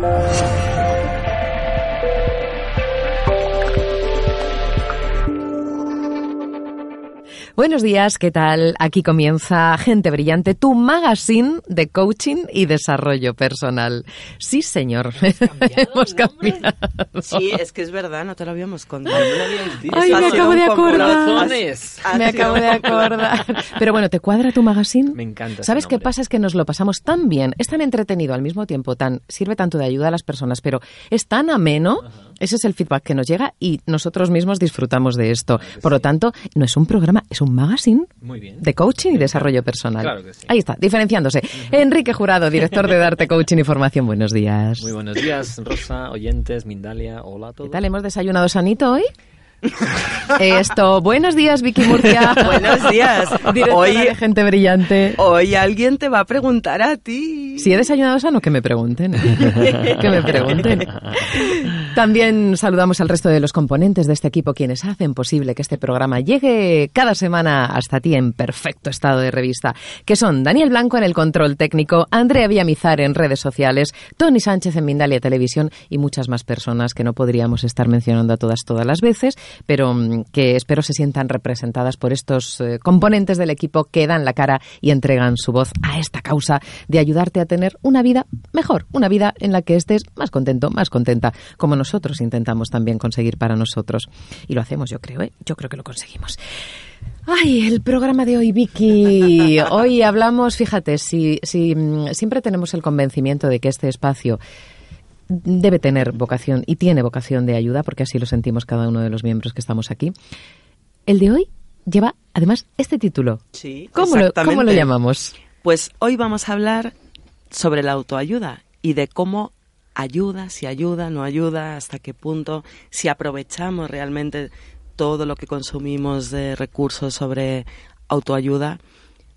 Thank you. Buenos días, ¿qué tal? Aquí comienza Gente Brillante, tu magazine de coaching y desarrollo personal. Sí, señor. Hemos cambiado. Sí, es que es verdad, no te lo habíamos contado. Ay, me acabo de acordar. Me acabo de acordar. Pero bueno, ¿te cuadra tu magazine? Me encanta. ¿Sabes qué pasa? Es que nos lo pasamos tan bien, es tan entretenido al mismo tiempo, tan sirve tanto de ayuda a las personas, pero es tan ameno. Ese es el feedback que nos llega y nosotros mismos disfrutamos de esto. Por lo tanto, no es un programa, es un magazine Muy bien. de coaching y desarrollo personal. Claro que sí. Ahí está, diferenciándose. Enrique Jurado, director de Darte Coaching y Formación. Buenos días. Muy buenos días, Rosa, oyentes, Mindalia, hola a todos. ¿Qué tal? ¿Hemos desayunado sanito hoy? Esto, buenos días, Vicky Murcia. Buenos días. Hoy, de Gente Brillante. hoy alguien te va a preguntar a ti. Si he desayunado sano, que me pregunten. que me pregunten. También saludamos al resto de los componentes de este equipo, quienes hacen posible que este programa llegue cada semana hasta ti en perfecto estado de revista, que son Daniel Blanco en el control técnico, Andrea Villamizar en redes sociales, Tony Sánchez en Mindalia Televisión y muchas más personas que no podríamos estar mencionando a todas todas las veces, pero mm, que espero se sientan representadas por estos eh, componentes del equipo que dan la cara y entregan su voz a esta causa de ayudarte a tener una vida mejor, una vida en la que estés más contento, más contenta, como nosotros intentamos también conseguir para nosotros. Y lo hacemos, yo creo, ¿eh? Yo creo que lo conseguimos. Ay, el programa de hoy, Vicky. Hoy hablamos, fíjate, si, si mm, siempre tenemos el convencimiento de que este espacio debe tener vocación y tiene vocación de ayuda, porque así lo sentimos cada uno de los miembros que estamos aquí. El de hoy lleva además este título. Sí, ¿Cómo lo. ¿Cómo lo llamamos? Pues hoy vamos a hablar sobre la autoayuda y de cómo ayuda, si ayuda, no ayuda, hasta qué punto, si aprovechamos realmente todo lo que consumimos de recursos sobre autoayuda.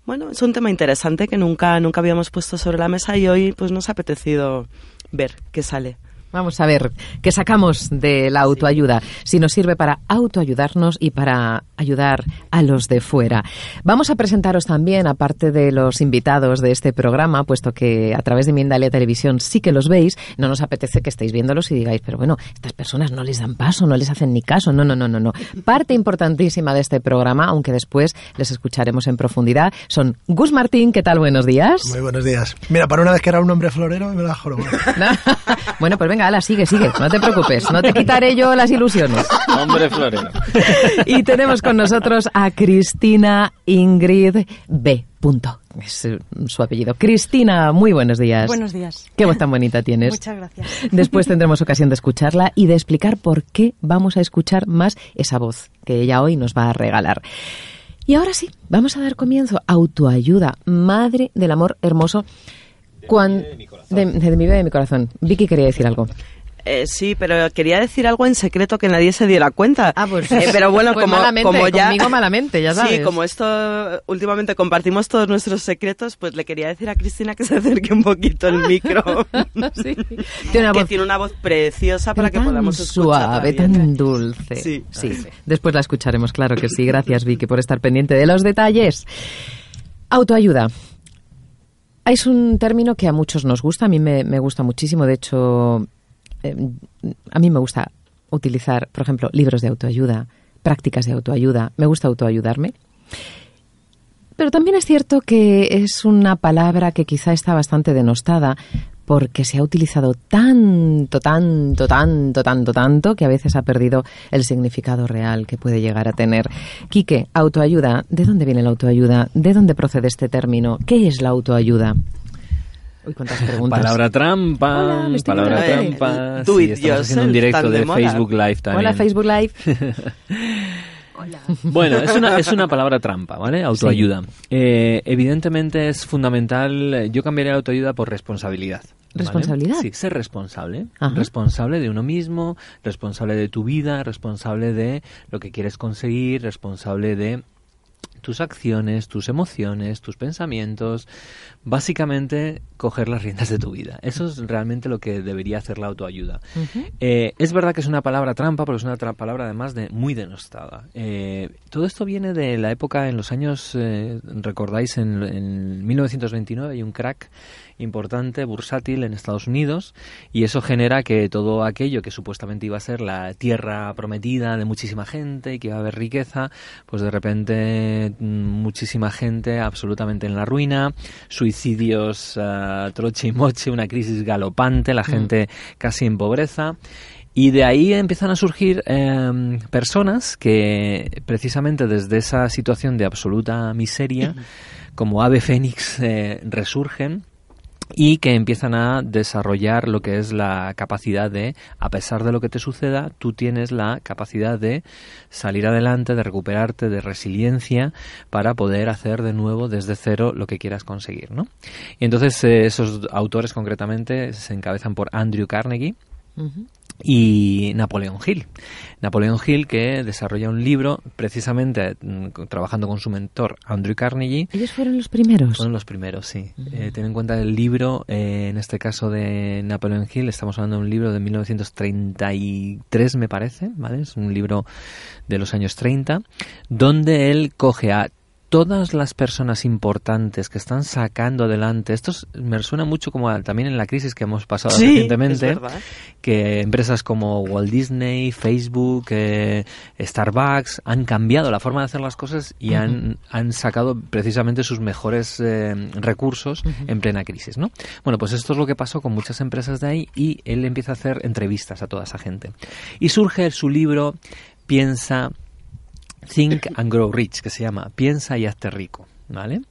Bueno, es un tema interesante que nunca, nunca habíamos puesto sobre la mesa y hoy pues nos ha apetecido ver qué sale. Vamos a ver qué sacamos de la autoayuda, si nos sirve para autoayudarnos y para ayudar a los de fuera. Vamos a presentaros también, aparte de los invitados de este programa, puesto que a través de Mindalia Televisión sí que los veis, no nos apetece que estéis viéndolos y digáis, pero bueno, estas personas no les dan paso, no les hacen ni caso. No, no, no, no, no. Parte importantísima de este programa, aunque después les escucharemos en profundidad, son Gus Martín, ¿qué tal? Buenos días. Muy buenos días. Mira, para una vez que era un hombre florero, me la juro. bueno, pues venga, ala, sigue, sigue, no te preocupes, no te quitaré yo las ilusiones. Hombre florero. Y tenemos con nosotros a Cristina Ingrid B. Punto. Es eh, su apellido. Cristina, muy buenos días. Buenos días. Qué voz tan bonita tienes. Muchas gracias. Después tendremos ocasión de escucharla y de explicar por qué vamos a escuchar más esa voz que ella hoy nos va a regalar. Y ahora sí, vamos a dar comienzo. Autoayuda, madre del amor hermoso. Cuan- de, de mi vida y de mi corazón. Vicky quería decir algo. Eh, sí, pero quería decir algo en secreto que nadie se diera cuenta. Ah, pues- Eh, pero bueno, pues como, malamente, como ya conmigo malamente, ya sabes. Sí, como esto últimamente compartimos todos nuestros secretos, pues le quería decir a Cristina que se acerque un poquito el micro. Sí. Tiene una que voz tiene una voz preciosa para que tan podamos escucharla suave, bien. tan dulce. Sí. Después la escucharemos, claro que sí. Gracias, Vicky, por estar pendiente de los detalles. Autoayuda. Es un término que a muchos nos gusta, a mí me, gusta muchísimo. De hecho, eh, a mí me gusta utilizar, por ejemplo, libros de autoayuda, prácticas de autoayuda. Me gusta autoayudarme. Pero también es cierto que es una palabra que quizá está bastante denostada porque se ha utilizado tanto, tanto, tanto, tanto, tanto que a veces ha perdido el significado real que puede llegar a tener. Quique, autoayuda, ¿de dónde viene la autoayuda? ¿De dónde procede este término? ¿Qué es la autoayuda? Uy, cuántas preguntas. Palabra trampa, Hola, palabra trampa. Do Sí, estamos haciendo un directo de. Facebook Live también. Hola, Facebook Live. Bueno, es una, es una palabra trampa, ¿vale? Autoayuda. Eh, evidentemente es fundamental, eh, yo cambiaría autoayuda por responsabilidad. ¿vale? ¿Responsabilidad? Sí, ser responsable. Ajá. Responsable de uno mismo, responsable de tu vida, responsable de lo que quieres conseguir, responsable de tus acciones, tus emociones, tus pensamientos, básicamente coger las riendas de tu vida. Eso es realmente lo que debería hacer la autoayuda. Eh, es verdad que es una palabra trampa, pero es una palabra además de muy denostada. Eh, todo esto viene de la época en los años, eh, recordáis, en, en 1929 hay un crack importante, bursátil en Estados Unidos y eso genera que todo aquello que supuestamente iba a ser la tierra prometida de muchísima gente y que iba a haber riqueza, pues de repente mm, muchísima gente absolutamente en la ruina, suicidios uh, troche y moche, una crisis galopante, la mm. gente casi en pobreza. Y de ahí empiezan a surgir eh, personas que precisamente desde esa situación de absoluta miseria, como ave fénix, eh, resurgen y que empiezan a desarrollar lo que es la capacidad de, a pesar de lo que te suceda, tú tienes la capacidad de salir adelante, de recuperarte, de resiliencia para poder hacer de nuevo desde cero lo que quieras conseguir, ¿no? Y entonces eh, esos autores concretamente se encabezan por Andrew Carnegie, y Napoleón Hill. Napoleón Hill que desarrolla un libro precisamente mm, trabajando con su mentor Andrew Carnegie. ¿Ellos fueron los primeros? Fueron los primeros, sí. Eh, ten en cuenta el libro, eh, en este caso de Napoleón Hill, estamos hablando de un libro de 1933 me parece, ¿vale? Es un libro de los años 30, donde él coge a todas las personas importantes que están sacando adelante, esto me suena mucho como también en la crisis que hemos pasado recientemente, que empresas como Walt Disney, Facebook, eh, Starbucks han cambiado la forma de hacer las cosas y han, han sacado precisamente sus mejores eh, recursos en plena crisis, ¿no? Bueno, pues esto es lo que pasó con muchas empresas de ahí y él empieza a hacer entrevistas a toda esa gente. Y surge su libro Piensa Think and Grow Rich, que se llama Piensa y hazte rico, ¿vale?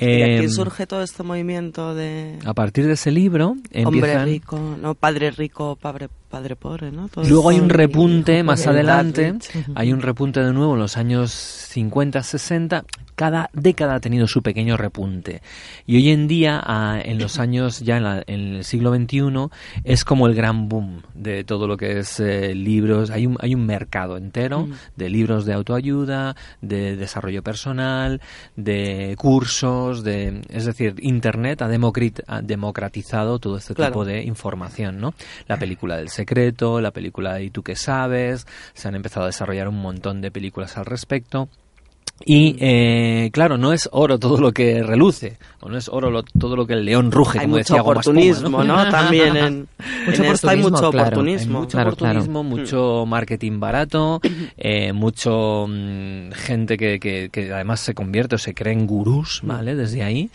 ¿Y aquí em, surge todo este movimiento de...? A partir de ese libro Hombre rico, no, padre rico, padre, padre pobre, ¿no? Luego hay un repunte más adelante, hay un repunte de nuevo en los años 50, 60, cada década ha tenido su pequeño repunte. Y hoy en día, en los años ya en, el siglo XXI, es como el gran boom de todo lo que es eh, libros. Hay un, hay un mercado entero mm. de libros de autoayuda, de desarrollo personal, de cursos, de, es decir, Internet ha, democratizado todo este tipo de información, ¿no? La película del secreto, la película de ¿Y tú qué sabes? Se han empezado a desarrollar un montón de películas al respecto. Y eh, claro, no es oro todo lo que reluce, o no es oro todo lo que el león ruge, hay como mucho decía oportunismo, ¿no? También en, mucho esto hay mucho oportunismo. mucho oportunismo, mucho marketing barato, eh, mucho mm, gente que, que, que, además se convierte o se cree en gurús, ¿vale? Desde ahí.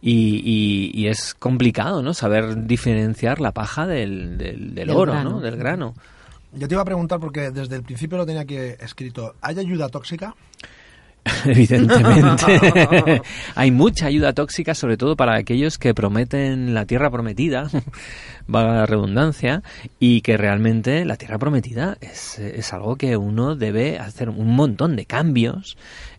Y, y, y, es complicado, ¿no? Saber diferenciar la paja del, del, del oro, ¿no? Del grano. Yo te iba a preguntar, porque desde el principio lo tenía aquí escrito, ¿hay ayuda tóxica? evidentemente. Hay mucha ayuda tóxica, sobre todo para aquellos que prometen la tierra prometida, valga la redundancia, y que realmente la tierra prometida es, es algo que uno debe hacer un montón de cambios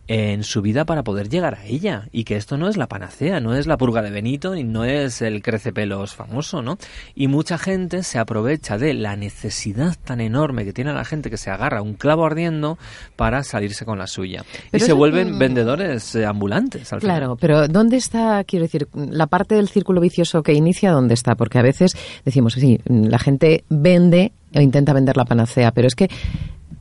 en su vida para poder llegar a ella y que esto no es la panacea, no es la purga de Benito y no es el crecepelos famoso, ¿no? Y mucha gente se aprovecha de la necesidad tan enorme que tiene la gente que se agarra un clavo ardiendo para salirse con la suya y se vuelven vendedores eh, ambulantes. Al claro, pero ¿dónde está, quiero decir, la parte del círculo vicioso que inicia, dónde está? Porque a veces decimos, sí, la gente vende o intenta vender la panacea, pero es que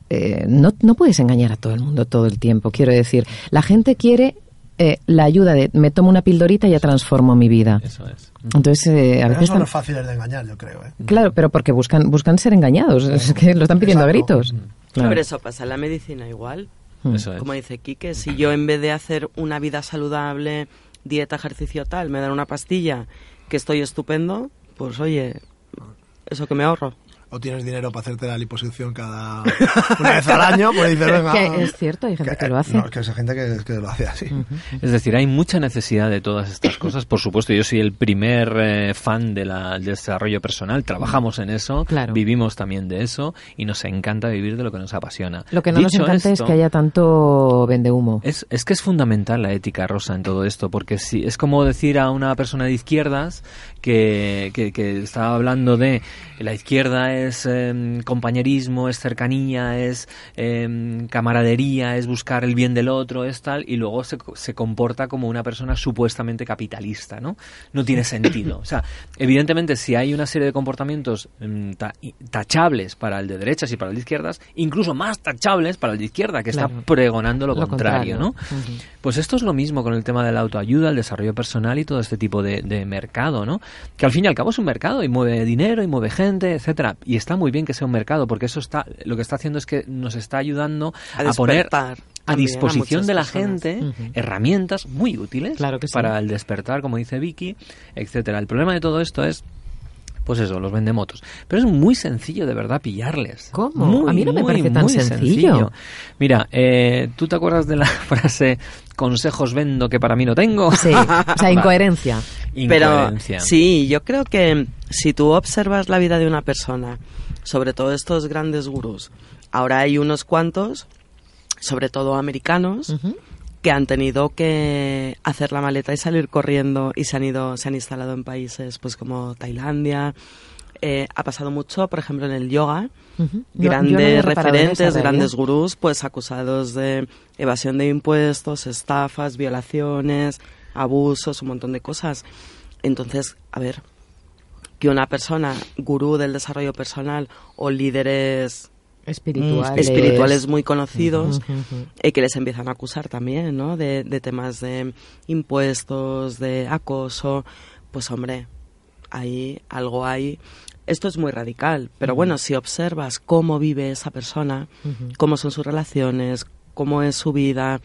eh, no, no puedes engañar a todo el mundo todo el tiempo. Quiero decir, la gente quiere eh, la ayuda de me tomo una pildorita y ya transformo mi vida. Eso es. Entonces, eh, a veces. son los fáciles de engañar, yo creo. Claro, pero porque buscan, buscan ser engañados. Es que lo están pidiendo a gritos. Claro. Pero eso pasa en la medicina igual. Mm. Eso es. Como dice Quique, si yo en vez de hacer una vida saludable, dieta, ejercicio tal, me dan una pastilla que estoy estupendo, pues oye, eso que me ahorro o tienes dinero para hacerte la liposucción cada una vez al año, pues dices, venga. Que es cierto, hay gente que, lo hace. No, es que hay gente que, lo hace así. Es decir, hay mucha necesidad de todas estas cosas. Por supuesto, yo soy el primer eh, fan de la, del desarrollo personal. Trabajamos en eso, vivimos también de eso y nos encanta vivir de lo que nos apasiona. Lo que no nos encanta es que haya tanto vende humo. Es, es que es fundamental la ética rosa en todo esto, porque si es como decir a una persona de izquierdas que, que, que estaba hablando de la izquierda es em, compañerismo, es cercanía, es em, camaradería, es buscar el bien del otro, es tal, y luego se, se comporta como una persona supuestamente capitalista, ¿no? No tiene sentido. O sea, evidentemente, si hay una serie de comportamientos em, tachables para el de derechas y para el de izquierdas, incluso más tachables para el de izquierda, que Claro. está pregonando lo, Lo contrario, ¿no? Pues esto es lo mismo con el tema de la autoayuda, el desarrollo personal y todo este tipo de, de mercado, ¿no? Que al fin y al cabo es un mercado y mueve dinero y mueve gente, etcétera. Y está muy bien que sea un mercado porque eso está, lo que está haciendo es que nos está ayudando A a, poner a disposición de la personas. gente herramientas muy útiles Claro que sí. para el despertar, como dice Vicky, etcétera. El problema de todo esto es pues eso, los vendemotos. Pero es muy sencillo de verdad pillarles. ¿Cómo? Muy, A mí no me muy, parece tan muy sencillo. Mira, eh, ¿tú te acuerdas de la frase consejos vendo que para mí no tengo? Sí, o sea, incoherencia. Pero Incoherencia. sí, yo creo que si tú observas la vida de una persona, sobre todo estos grandes gurús, ahora hay unos cuantos, sobre todo americanos, Ujú. Que han tenido que hacer la maleta y salir corriendo y se han ido, se han instalado en países pues como Tailandia. Eh, ha pasado mucho, por ejemplo, en el yoga. Grandes referentes, grandes gurús, pues acusados de evasión de impuestos, estafas, violaciones, abusos, un montón de cosas. Entonces, a ver, que una persona gurú del desarrollo personal o líderes Espirituales. Mm, espirituales muy conocidos eh, que les empiezan a acusar también, ¿no? De, de temas de impuestos, de acoso. Pues hombre, ahí algo hay. Esto es muy radical, pero bueno, si observas cómo vive esa persona, cómo son sus relaciones, cómo es su vida,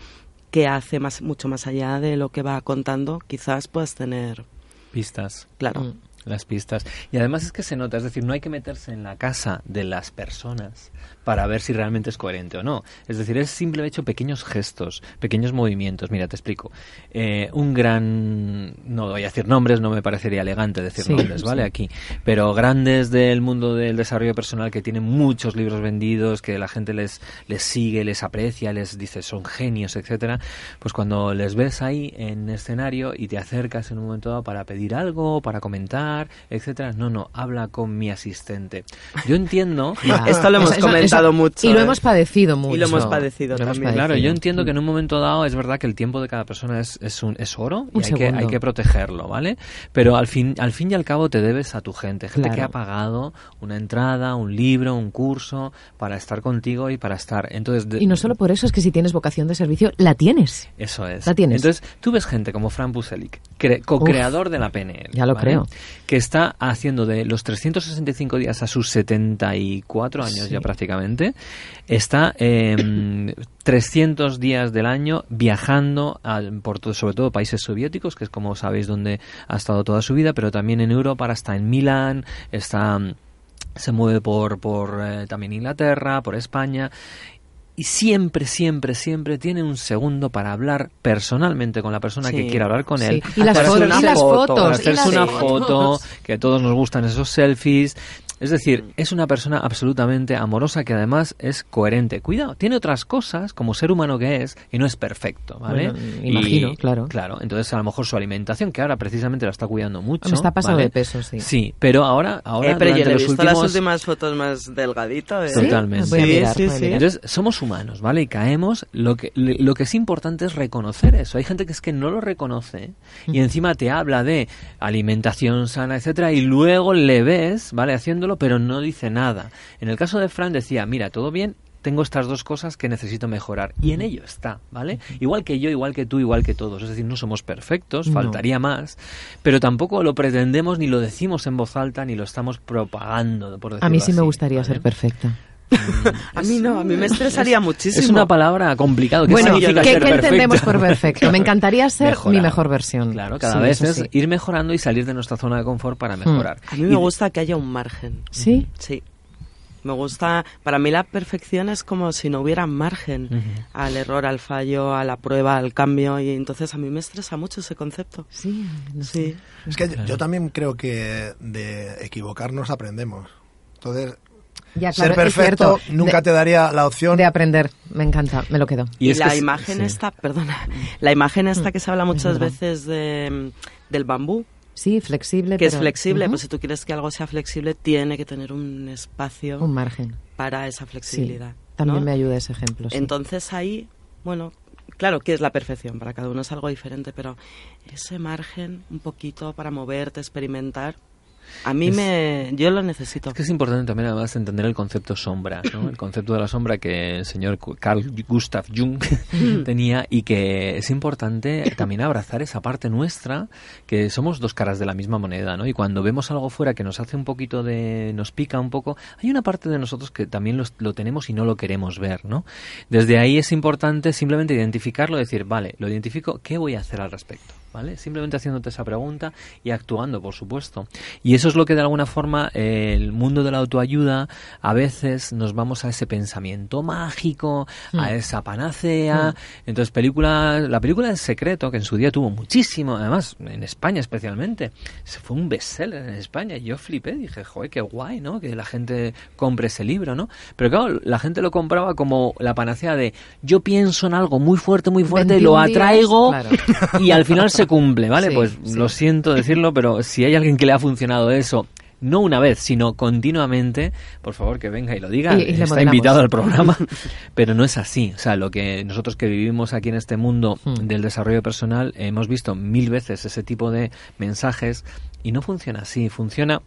qué hace más, mucho más allá de lo que va contando, quizás puedas tener, Pistas. claro. Mm. Las pistas. Y además es que se nota, es decir, no hay que meterse en la casa de las personas para ver si realmente es coherente o no. Es decir, es simplemente hecho pequeños gestos, pequeños movimientos. Mira, te explico. Eh, un gran, no voy a decir nombres, no me parecería elegante decir Sí, nombres, ¿vale? sí. Aquí. Pero grandes del mundo del desarrollo personal que tienen muchos libros vendidos, que la gente les, les sigue, les aprecia, les dice son genios, etcétera. Pues cuando les ves ahí en escenario y te acercas en un momento dado para pedir algo, para comentar, etcétera, no, no, habla con mi asistente. Yo entiendo. Esto lo hemos comentado mucho, Y lo ¿eh? hemos padecido mucho. Y lo hemos padecido Lo hemos también. Claro, yo entiendo que en un momento dado es verdad que el tiempo de cada persona es, es, un, es oro y Un hay que, hay que protegerlo, ¿vale? Pero al fin, al fin y al cabo te debes a tu gente, gente Claro. que ha pagado una entrada, un libro, un curso para estar contigo y para estar. Entonces, de- Y no solo por eso, es que si tienes vocación de servicio, la tienes. eso es. La tienes. Entonces, tú ves gente como Fran Buselic, cre- co-creador de la PNL. ya lo ¿vale? creo. Que está haciendo de los 365 días a sus 74 años Sí. ya prácticamente, está eh, 300 días del año viajando a- por todo- sobre todo países soviéticos, que es como sabéis donde ha estado toda su vida, pero también en Europa, está en Milán, está se mueve por, por eh, también Inglaterra, por España y siempre, siempre, siempre tiene un segundo para hablar personalmente con la persona Sí. que quiera hablar con Sí. él. Y las fotos, y una las foto, fotos, para y hacerse las una fotos. foto, que a todos nos gustan esos selfies. Es decir, es una persona absolutamente amorosa que además es coherente. Cuidado, tiene otras cosas como ser humano que es y no es perfecto, ¿vale? Bueno, imagino, claro. Claro, entonces a lo mejor su alimentación, que ahora precisamente la está cuidando mucho. Me está pasando ¿vale? de peso, sí. Sí, pero ahora, ahora Eh, pero yo he visto últimos... las últimas fotos más delgadito. ¿eh? ¿Sí? Totalmente. Voy a Sí, mirar, sí, voy a sí. mirar. Entonces, somos humanos, ¿vale? Y caemos. Lo que, lo que es importante es reconocer eso. Hay gente que es que no lo reconoce y encima te habla de alimentación sana, etcétera, y luego le ves, ¿vale? Pero no dice nada. En el caso de Fran decía, mira, todo bien, tengo estas dos cosas que necesito mejorar. Y en ello está, ¿vale? Igual que yo, igual que tú, igual que todos. Es decir, no somos perfectos, No. faltaría más, pero tampoco lo pretendemos, ni lo decimos en voz alta, ni lo estamos propagando, por decirlo A mí sí me gustaría ¿vale? ser perfecta. A mí no, a mí me estresaría muchísimo. Es una palabra complicada. ¿Qué Bueno, ¿qué, qué entendemos por perfecto? Me encantaría ser Mejorar. mi mejor versión. Claro, cada Sí, vez es sí. ir mejorando y salir de nuestra zona de confort para mejorar. A mí Y- me gusta que haya un margen. ¿Sí? Sí. Me gusta, para mí la perfección es como si no hubiera margen Ujú. al error, al fallo, a la prueba, al cambio y entonces a mí me estresa mucho ese concepto. Sí, no sé. Sí. Es que yo, yo también creo que de equivocarnos aprendemos. Entonces, Ya, ser claro, perfecto cierto. nunca de, te daría la opción. de aprender. Me encanta, me lo quedo. Y, es la que imagen sí. esta, perdona, la imagen esta que se habla muchas veces de, del bambú, Sí, flexible. Que es flexible, Ujú. pues si tú quieres que algo sea flexible, tiene que tener un espacio Un margen. para esa Sí. flexibilidad. También ¿no? me ayuda ese ejemplo. sí. Entonces ahí, bueno, claro que es la perfección, para cada uno es algo diferente, pero ese margen un poquito para moverte, experimentar, a mí Es- me... yo lo necesito. Es que es importante también además entender el concepto sombra, ¿no? el concepto de la sombra que el señor Carl Gustav Jung tenía y que es importante también abrazar esa parte nuestra que somos dos caras de la misma moneda, ¿no? Y cuando vemos algo fuera que nos hace un poquito de, nos pica un poco, hay una parte de nosotros que también los- lo tenemos y no lo queremos ver, ¿no? Desde ahí es importante simplemente identificarlo, decir, vale, lo identifico, ¿qué voy a hacer al respecto? ¿Vale? Simplemente haciéndote esa pregunta y actuando, por supuesto. Y eso es lo que de alguna forma el mundo de la autoayuda a veces nos vamos a ese pensamiento mágico, a esa panacea. Entonces, película, la película del secreto, que en su día tuvo muchísimo, además en España especialmente, se fue un bestseller en España. Y yo flipé, dije, joder, qué guay, ¿no? Que la gente compre ese libro, ¿no? Pero claro, la gente lo compraba como la panacea de yo pienso en algo muy fuerte, muy fuerte, 21 lo días, atraigo claro. y al final se cumple, ¿vale? Sí, pues sí. lo siento decirlo, pero si hay alguien que le ha funcionado eso, no una vez, sino continuamente, por favor que venga y lo diga. Y- y le Está invitado al programa, pero no es así. O sea, lo que nosotros que vivimos aquí en este mundo Hmm. del desarrollo personal hemos visto mil veces ese tipo de mensajes y no funciona así. Funciona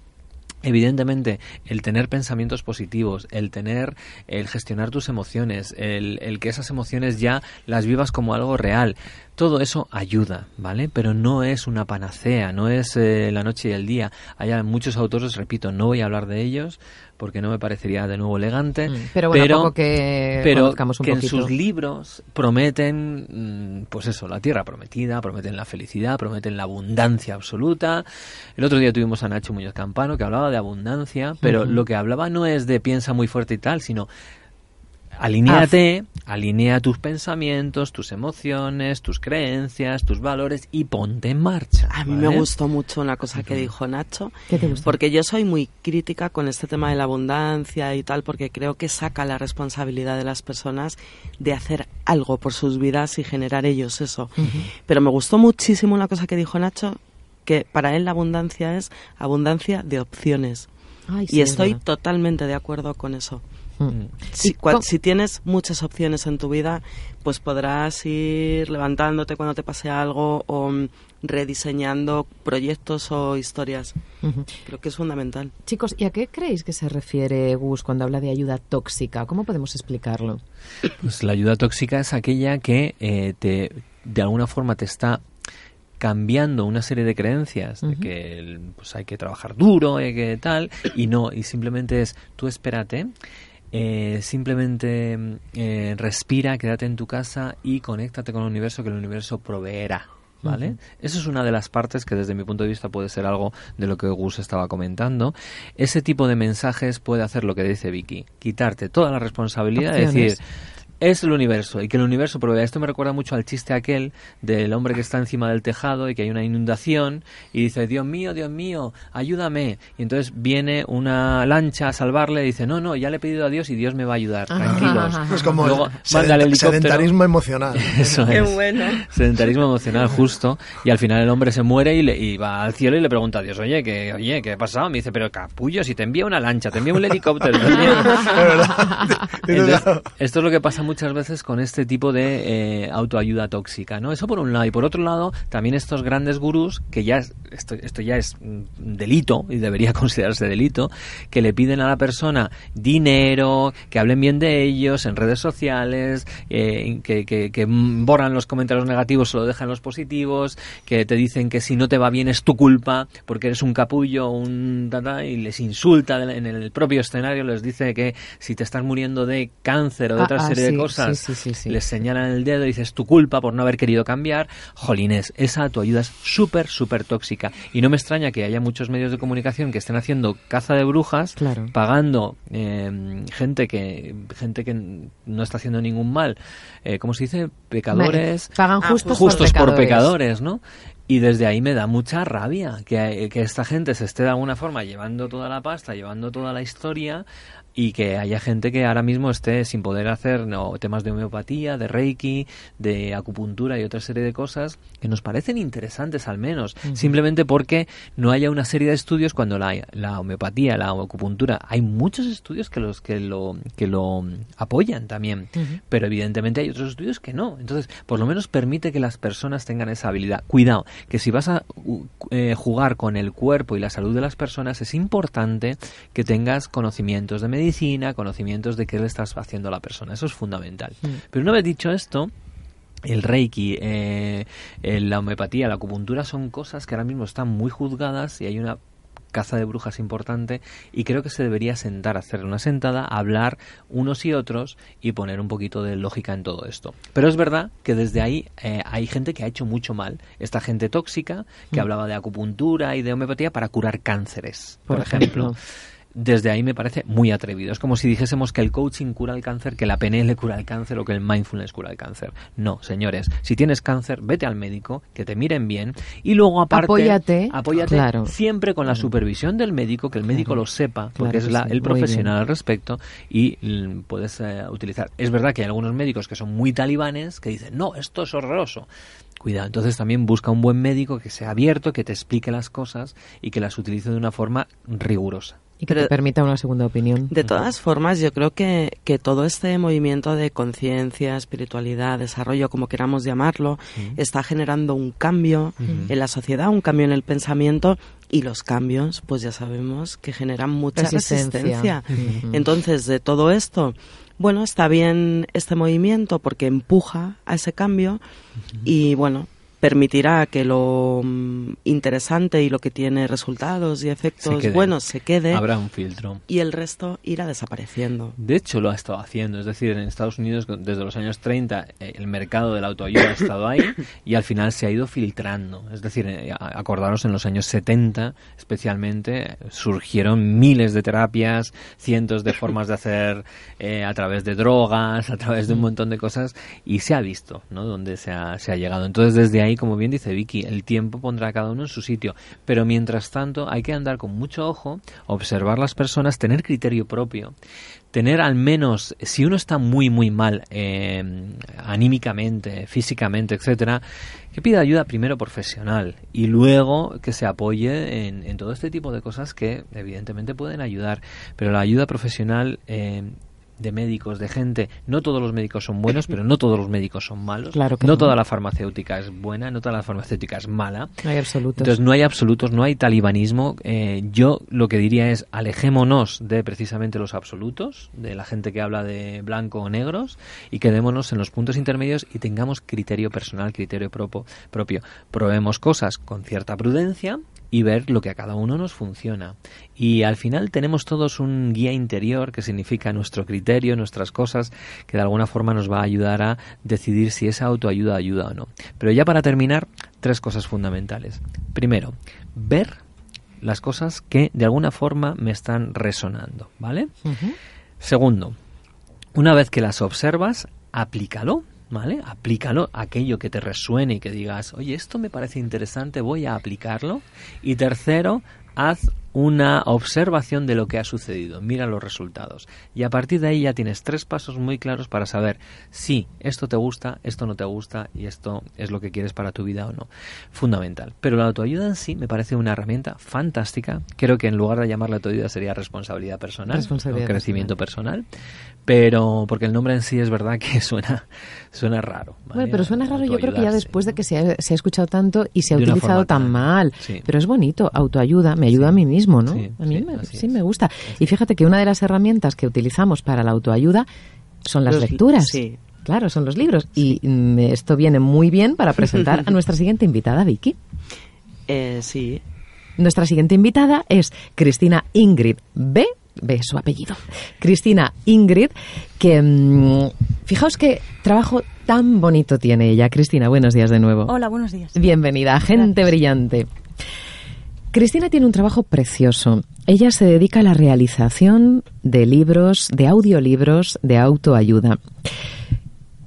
Evidentemente, el tener pensamientos positivos, el tener, el gestionar tus emociones, el, el que esas emociones ya las vivas como algo real, todo eso ayuda, ¿vale? Pero no es una panacea, no es eh, la noche y el día. Hay muchos autores, repito, no voy a hablar de ellos porque no me parecería de nuevo elegante. Mm, pero bueno, poco que pero un que en sus libros prometen, mm, pues eso, la tierra prometida, prometen la felicidad, prometen la abundancia absoluta. El otro día tuvimos a Nacho Muñoz Campano que hablaba de abundancia, pero lo que hablaba no es de piensa muy fuerte y tal, sino Alinéate, alinea tus pensamientos, tus emociones, tus creencias, tus valores y ponte en marcha. A mí ¿vale? me gustó mucho una cosa que dijo Nacho, ¿Qué te gustó? porque yo soy muy crítica con este tema de la abundancia y tal, porque creo que saca la responsabilidad de las personas de hacer algo por sus vidas y generar ellos eso. Pero me gustó muchísimo una cosa que dijo Nacho, que para él la abundancia es abundancia de opciones. Ay, sí, y es estoy verdad. totalmente de acuerdo con eso. Mm. Si, ¿Y cua- cómo- si tienes muchas opciones en tu vida, pues podrás ir levantándote cuando te pase algo o mm, rediseñando proyectos o historias. Creo que es fundamental. Chicos, ¿y a qué creéis que se refiere Gus cuando habla de ayuda tóxica? ¿Cómo podemos explicarlo? Pues la ayuda tóxica es aquella que eh, te, de alguna forma te está cambiando una serie de creencias de que pues hay que trabajar duro y que tal y no y simplemente es tú espérate eh, simplemente mm, eh, respira quédate en tu casa y conéctate con el universo que el universo proveerá ¿Vale? Ujú. Eso es una de las partes que desde mi punto de vista puede ser algo de lo que Gus estaba comentando. Ese tipo de mensajes puede hacer lo que dice Vicky, quitarte toda la responsabilidad de Opciones. decir, es el universo y que el universo provea. Esto me recuerda mucho al chiste aquel del hombre que está encima del tejado y que hay una inundación y dice, Dios mío, Dios mío, ayúdame. Y entonces viene una lancha a salvarle y dice, no, no, ya le he pedido a Dios y Dios me va a ayudar, Ajá, tranquilos. ajá, Es como Luego el manda el sedent- sedentarismo emocional. Eso Qué es. bueno. Sedentarismo emocional, justo. Y al final el hombre se muere y, le, y va al cielo y le pregunta a Dios, oye, ¿qué, oye, ¿qué ha pasado? Me dice, pero capullo, si te envía una lancha, te envía un helicóptero. te envía-. Entonces, esto es lo que pasa muchas veces con este tipo de eh, autoayuda tóxica, ¿no? Eso por un lado. Y por otro lado, también estos grandes gurús, que ya es, esto, esto ya es delito y debería considerarse delito, que le piden a la persona dinero, que hablen bien de ellos en redes sociales, eh, que, que- que borran los comentarios negativos, solo dejan los positivos, que te dicen que si no te va bien es tu culpa, porque eres un capullo, un tata, y les insulta en el propio escenario, les dice que si te estás muriendo de cáncer o de Ah, otra ah, serie sí, de cosas, sí, sí, sí, sí. les señalan el dedo y dices tu culpa por no haber querido cambiar. Jolines, esa tu ayuda es súper, súper tóxica. Y no me extraña que haya muchos medios de comunicación que estén haciendo caza de brujas, Claro. pagando eh, gente que gente que no está haciendo ningún mal. Eh, ¿Cómo se dice? Pecadores. Pagan Ah, justos, justos por pecadores. pecadores, ¿no? Y desde ahí me da mucha rabia que, que esta gente se esté de alguna forma llevando toda la pasta, llevando toda la historia y que haya gente que ahora mismo esté sin poder hacer no, temas de homeopatía, de reiki, de acupuntura y otra serie de cosas que nos parecen interesantes al menos, simplemente porque no haya una serie de estudios cuando la, la homeopatía, la acupuntura, hay muchos estudios que los que lo que lo apoyan también, pero evidentemente hay otros estudios que no. Entonces, por lo menos permite que las personas tengan esa habilidad. Cuidado, que si vas a eh, jugar con el cuerpo y la salud de las personas es importante que tengas conocimientos de medicina medicina, conocimientos de qué le estás haciendo a la persona. Eso es fundamental. Mm. Pero una vez dicho esto, el reiki, eh, la homeopatía, la acupuntura son cosas que ahora mismo están muy juzgadas y hay una caza de brujas importante y creo que se debería sentar, hacer una sentada, hablar unos y otros y poner un poquito de lógica en todo esto. Pero es verdad que desde ahí eh, hay gente que ha hecho mucho mal. Esta gente tóxica que mm. hablaba de acupuntura y de homeopatía para curar cánceres, por, ejemplo desde ahí me parece muy atrevido. Es como si dijésemos que el coaching cura el cáncer, que la PNL cura el cáncer o que el mindfulness cura el cáncer. No, señores, si tienes cáncer, vete al médico, que te miren bien y luego aparte apóyate, apóyate siempre con la supervisión del médico, que el médico lo sepa, porque es la, el profesional al respecto y puedes eh, utilizar. Es verdad que hay algunos médicos que son muy talibanes que dicen, "No, esto es horroroso." Cuidado, entonces también busca un buen médico que sea abierto, que te explique las cosas y que las utilice de una forma rigurosa. Y que te permita una segunda opinión. De todas formas, yo creo que, que todo este movimiento de conciencia, espiritualidad, desarrollo, como queramos llamarlo, está generando un cambio en la sociedad, un cambio en el pensamiento y los cambios, pues ya sabemos que generan mucha resistencia. Entonces, de todo esto, bueno, está bien este movimiento porque empuja a ese cambio y bueno, permitirá que lo mm, interesante y lo que tiene resultados y efectos buenos se quede. Habrá un filtro. Y el resto irá desapareciendo. De hecho, lo ha estado haciendo. Es decir, en Estados Unidos, desde los años 30, eh, el mercado de la autoayuda ha estado ahí y al final se ha ido filtrando. Es decir, eh, acordaros, en los años 70, especialmente, surgieron miles de terapias, cientos de formas de hacer eh, a través de drogas, a través de un montón de cosas y se ha visto, ¿no? Donde se ha, se ha llegado. Entonces, desde ahí ahí, como bien dice Vicky, el tiempo pondrá a cada uno en su sitio. Pero mientras tanto, hay que andar con mucho ojo, observar las personas, tener criterio propio, tener al menos, si uno está muy, muy mal eh, anímicamente, físicamente, etcétera, que pida ayuda primero profesional y luego que se apoye en, todo este tipo de cosas que evidentemente pueden ayudar. Pero la ayuda profesional eh, de médicos, de gente. No todos los médicos son buenos, pero no todos los médicos son malos. Claro no, toda la farmacéutica es buena, no toda la farmacéutica es mala. No hay absolutos. Entonces no hay absolutos, no hay talibanismo. Eh, yo lo que diría es alejémonos de precisamente los absolutos, de la gente que habla de blanco o negros, y quedémonos en los puntos intermedios y tengamos criterio personal, criterio propio. propio. Probemos cosas con cierta prudencia y ver lo que a cada uno nos funciona. Y al final tenemos todos un guía interior que significa nuestro criterio, nuestras cosas, que de alguna forma nos va a ayudar a decidir si esa autoayuda ayuda o no. Pero ya para terminar, tres cosas fundamentales. Primero, ver las cosas que de alguna forma me están resonando, ¿vale? Segundo, una vez que las observas, aplícalo ¿vale? Aplícalo, aquello que te resuene y que digas, oye, esto me parece interesante, voy a aplicarlo. Y tercero, haz una observación de lo que ha sucedido, mira los resultados. Y a partir de ahí ya tienes tres pasos muy claros para saber si esto te gusta, esto no te gusta y esto es lo que quieres para tu vida o no. Fundamental. Pero la autoayuda en sí me parece una herramienta fantástica. Creo que en lugar de llamarla autoayuda sería responsabilidad personal, o crecimiento personal. Pero porque el nombre en sí es verdad que suena, suena raro. Bueno, pero suena raro yo creo que ya después de que se ha, se ha escuchado tanto y se ha utilizado tan mal. Pero es bonito, autoayuda, me ayuda a mí mismo ¿no? a mí sí, me, gusta. Y fíjate que una de las herramientas que utilizamos para la autoayuda son las lecturas. Sí. Claro, son los libros. Y mm, esto viene muy bien para presentar a nuestra siguiente invitada, Vicky. Eh, sí. Nuestra siguiente invitada es Cristina Ingrid B. Ve su apellido. Cristina Ingrid, que mm, fijaos qué trabajo tan bonito tiene ella. Cristina, buenos días de nuevo. Hola, buenos días. Bienvenida, gente brillante. Cristina tiene un trabajo precioso. Ella se dedica a la realización de libros, de audiolibros de autoayuda.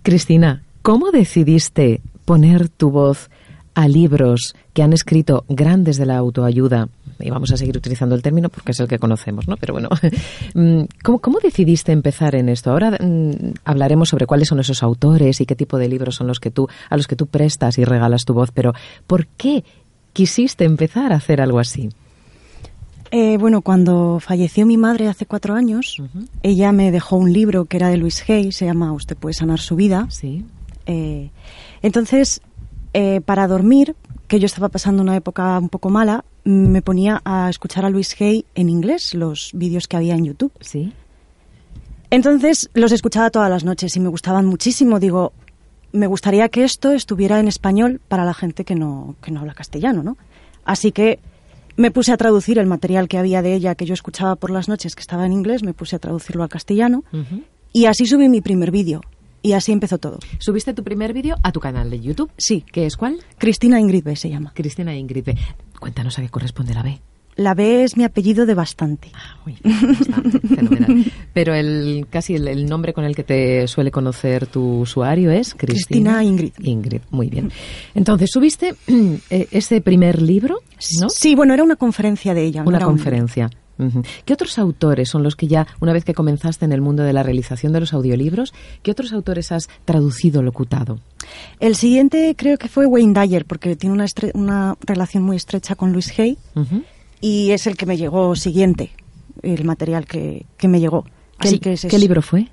Cristina, ¿cómo decidiste poner tu voz a libros que han escrito grandes de la autoayuda y vamos a seguir utilizando el término porque es el que conocemos, ¿no? Pero bueno, mm, ¿cómo, decidiste empezar en esto? Ahora mm, hablaremos sobre cuáles son esos autores y qué tipo de libros son los que tú, a los que tú prestas y regalas tu voz, pero ¿por qué quisiste empezar a hacer algo así? Eh, bueno, cuando falleció mi madre hace cuatro años, ella me dejó un libro que era de Luis Hay, se llama Usted puede sanar su vida. Sí. Eh, entonces, eh, para dormir, que yo estaba pasando una época un poco mala, me ponía a escuchar a Luis Hay en inglés, los vídeos que había en YouTube. Sí. Entonces los escuchaba todas las noches y me gustaban muchísimo. Digo, me gustaría que esto estuviera en español para la gente que no, que no habla castellano, ¿no? Así que me puse a traducir el material que había de ella que yo escuchaba por las noches, que estaba en inglés, me puse a traducirlo al castellano y así subí mi primer vídeo. Y así empezó todo. ¿Subiste tu primer vídeo a tu canal de YouTube? Sí. ¿Qué es cuál? Cristina Ingrid B se llama. Cristina Ingrid B. Cuéntanos a qué corresponde la B. La B es mi apellido de bastante. Ah, bastante, fenomenal. Pero el casi el, el nombre con el que te suele conocer tu usuario es Cristina, Cristina Ingrid. Ingrid, muy bien. Entonces, subiste eh, ese primer libro, ¿no? Sí, bueno, era una conferencia de ella. Una conferencia. ¿Qué otros autores son los que ya, una vez que comenzaste en el mundo de la realización de los audiolibros, qué otros autores has traducido, locutado? El siguiente creo que fue Wayne Dyer, porque tiene una, una relación muy estrecha con Luis Hay. Y es el que me llegó siguiente, el material que, que me llegó. Así, El que es- ¿Qué libro fue?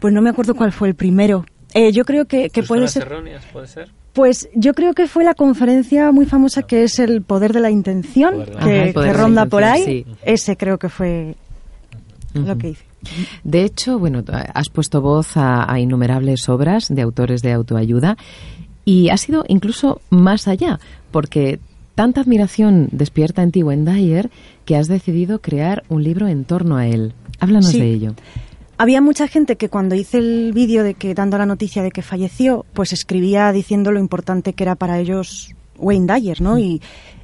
Pues no me acuerdo cuál fue el primero. Eh, yo creo que, que puede ser. erróneas, puede ser? Pues yo creo que fue la conferencia muy famosa que es el poder de la intención, Poder de la que, Ajá, la ronda por ahí. sí. Ese creo que fue lo que hice. De hecho, bueno, has puesto voz a, a innumerables obras de autores de autoayuda y has ido incluso más allá, porque tanta admiración despierta en ti Wendayer que has decidido crear un libro en torno a él. Háblanos Sí. de ello. Había mucha gente que cuando hice el vídeo de que dando la noticia de que falleció, pues escribía diciendo lo importante que era para ellos Wayne Dyer, ¿no? Y,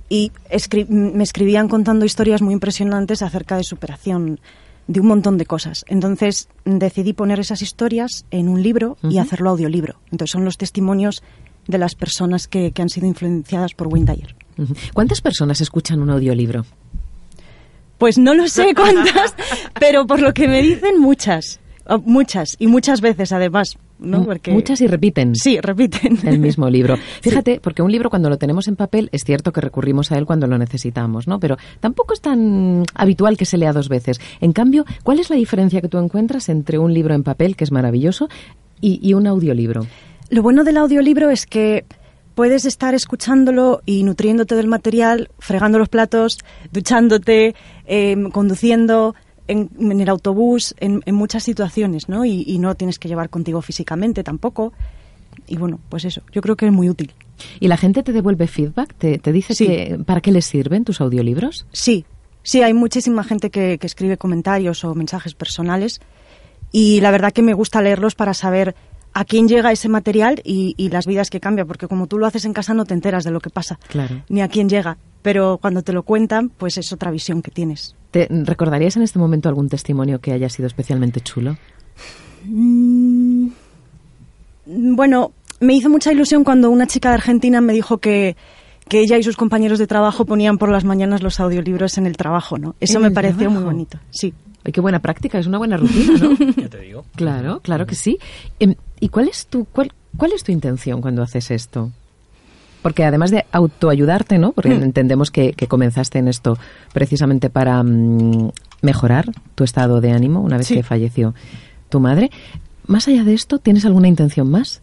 y escri- me escribían contando historias muy impresionantes acerca de superación de un montón de cosas. Entonces decidí poner esas historias en un libro y hacerlo audiolibro. Entonces son los testimonios de las personas que, que han sido influenciadas por Wayne Dyer. ¿Cuántas personas escuchan un audiolibro? Pues no lo sé cuántas, pero por lo que me dicen, muchas. Oh, Muchas, y muchas veces además, ¿no? Porque... Muchas y repiten. Sí, repiten. el mismo libro. Fíjate, porque un libro cuando lo tenemos en papel es cierto que recurrimos a él cuando lo necesitamos, ¿no? Pero tampoco es tan habitual que se lea dos veces. En cambio, ¿cuál es la diferencia que tú encuentras entre un libro en papel, que es maravilloso, y, y un audiolibro? Lo bueno del audiolibro es que puedes estar escuchándolo y nutriéndote del material, fregando los platos, duchándote, eh, conduciendo en, en el autobús, en, en muchas situaciones, ¿no? Y, y no tienes que llevar contigo físicamente tampoco. Y bueno, pues eso, yo creo que es muy útil. ¿Y la gente te devuelve feedback? ¿Te, te dice Sí. que, para qué les sirven tus audiolibros? Sí, sí, hay muchísima gente que, que escribe comentarios o mensajes personales y la verdad que me gusta leerlos para saber a quién llega ese material y, y las vidas que cambia, porque como tú lo haces en casa no te enteras de lo que pasa, Claro. ni a quién llega, pero cuando te lo cuentan, pues es otra visión que tienes. ¿Te recordarías en este momento algún testimonio que haya sido especialmente chulo? Mm, Bueno, me hizo mucha ilusión cuando una chica de Argentina me dijo que, que ella y sus compañeros de trabajo ponían por las mañanas los audiolibros en el trabajo, ¿no? Eso ¿En me pareció muy bonito, sí. Ay, qué buena práctica, es una buena rutina, ¿no? Ya te digo. Claro, claro que sí. Em, ¿Y cuál es tu cuál, cuál es tu intención cuando haces esto? Porque además de autoayudarte, ¿no? Porque Mm. entendemos que, que comenzaste en esto precisamente para mm, mejorar tu estado de ánimo una vez Sí. que falleció tu madre. Más allá de esto, ¿tienes alguna intención más?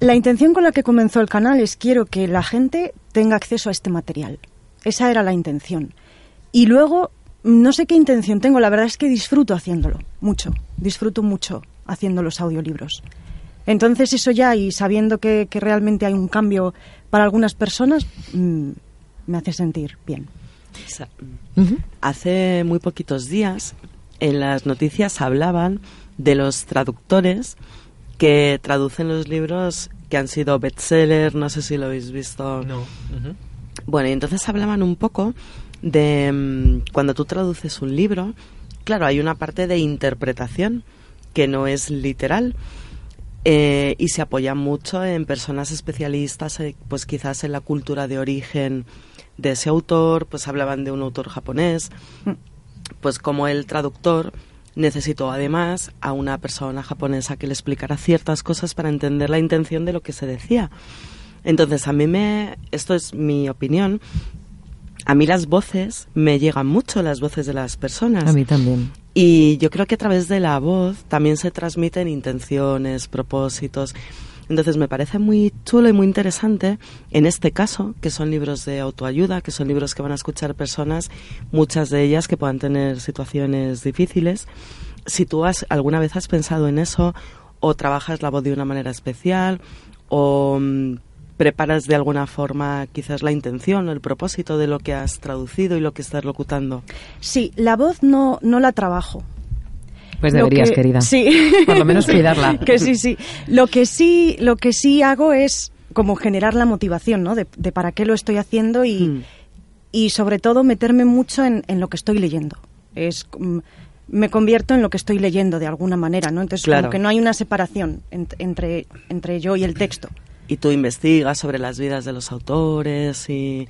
La intención con la que comenzó el canal es quiero que la gente tenga acceso a este material. Esa era la intención. Y luego, no sé qué intención tengo, la verdad es que disfruto haciéndolo, mucho. Disfruto mucho haciendo los audiolibros. Entonces eso ya, y sabiendo que, que realmente hay un cambio para algunas personas, mm, me hace sentir bien. O sea, Ujú. Hace muy poquitos días en las noticias hablaban de los traductores que traducen los libros que han sido bestseller, no sé si lo habéis visto. No. Bueno, y entonces hablaban un poco de mm, cuando tú traduces un libro, claro, hay una parte de interpretación que no es literal eh, y se apoya mucho en personas especialistas, eh, pues quizás en la cultura de origen de ese autor, pues hablaban de un autor japonés, pues como el traductor necesitó además a una persona japonesa que le explicara ciertas cosas para entender la intención de lo que se decía. Entonces, a mí me, esto es mi opinión, a mí las voces me llegan mucho, las voces de las personas. A mí también. Y yo creo que a través de la voz también se transmiten intenciones, propósitos. Entonces me parece muy chulo y muy interesante en este caso, que son libros de autoayuda, que son libros que van a escuchar personas, muchas de ellas que puedan tener situaciones difíciles. Si tú has, alguna vez has pensado en eso, o trabajas la voz de una manera especial, o mm, preparas de alguna forma quizás la intención o el propósito de lo que has traducido y lo que estás locutando. Sí, la voz no, no la trabajo. Pues deberías, que- querida. Sí. Por lo menos cuidarla. que sí, sí. Lo que sí, lo que sí hago es como generar la motivación, ¿no? De, de para qué lo estoy haciendo y, Mm. y sobre todo meterme mucho en, en lo que estoy leyendo. Es mm, me convierto en lo que estoy leyendo de alguna manera, ¿no? Entonces Claro. como que no hay una separación ent- entre entre yo y el texto. Y tú investigas sobre las vidas de los autores y... y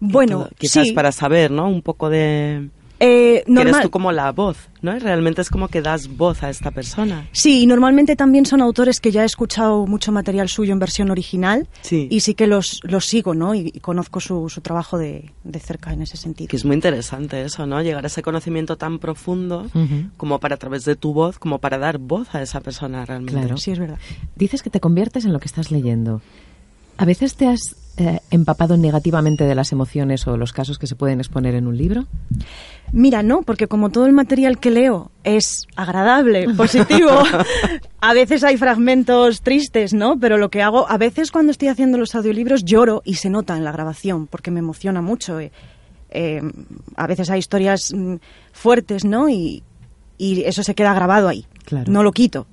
Bueno, todo. quizás sí. para saber, ¿no? Un poco de... Eh, eres tú como la voz, ¿no? Realmente es como que das voz a esta persona. Sí, y normalmente también son autores que ya he escuchado mucho material suyo en versión original Sí. y sí que los, los sigo, ¿no? Y, y conozco su, su trabajo de, de cerca en ese sentido. Que es muy interesante eso, ¿no? Llegar a ese conocimiento tan profundo como para a través de tu voz, como para dar voz a esa persona realmente. Claro. Sí, es verdad. Dices que te conviertes en lo que estás leyendo. ¿A veces te has eh, empapado negativamente de las emociones o los casos que se pueden exponer en un libro? Mira, no, porque como todo el material que leo es agradable, positivo, a veces hay fragmentos tristes, ¿no? Pero lo que hago, a veces cuando estoy haciendo los audiolibros lloro y se nota en la grabación, porque me emociona mucho. eh. Eh, a veces hay historias mm, fuertes, ¿no? Y, y eso se queda grabado ahí. Claro. No lo quito.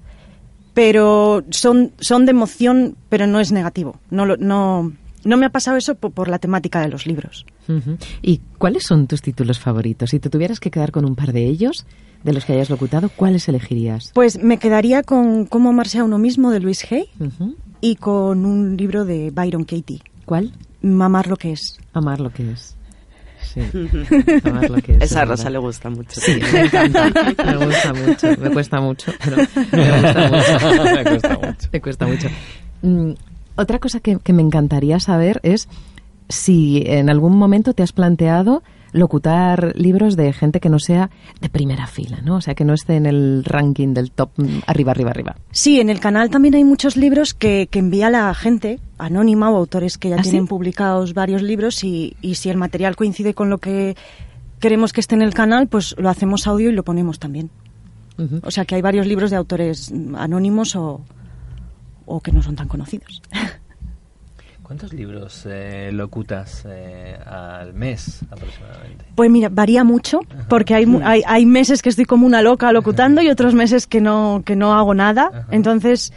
Pero son, son de emoción, pero no es negativo. No, lo- no, no me ha pasado eso po- por, la temática de los libros. ¿Y cuáles son tus títulos favoritos? Si te tuvieras que quedar con un par de ellos, de los que hayas locutado, ¿cuáles elegirías? Pues me quedaría con Cómo amarse a uno mismo de Luis Hay y con un libro de Byron Katie, ¿Cuál? Mamar lo que es. Amar lo que es. Sí. Amar lo que es. Esa Rosa verdad. le gusta mucho. Sí, me encanta. Me gusta mucho. Me cuesta mucho, pero me gusta mucho. Me cuesta mucho. Me cuesta mucho. Otra cosa que, que me encantaría saber es si en algún momento te has planteado locutar libros de gente que no sea de primera fila, ¿no? O sea, que no esté en el ranking del top mm, arriba, arriba, arriba. Sí, en el canal también hay muchos libros que, que envía la gente anónima o autores que ya ¿Ah, tienen sí? publicados varios libros y, y si el material coincide con lo que queremos que esté en el canal, pues lo hacemos audio y lo ponemos también. O sea que hay varios libros de autores anónimos o, o que no son tan conocidos. ¿Cuántos libros eh, locutas eh, al mes aproximadamente? Pues mira, varía mucho, porque hay, hay, hay meses que estoy como una loca locutando y otros meses que no, que no hago nada. Ajá. Entonces,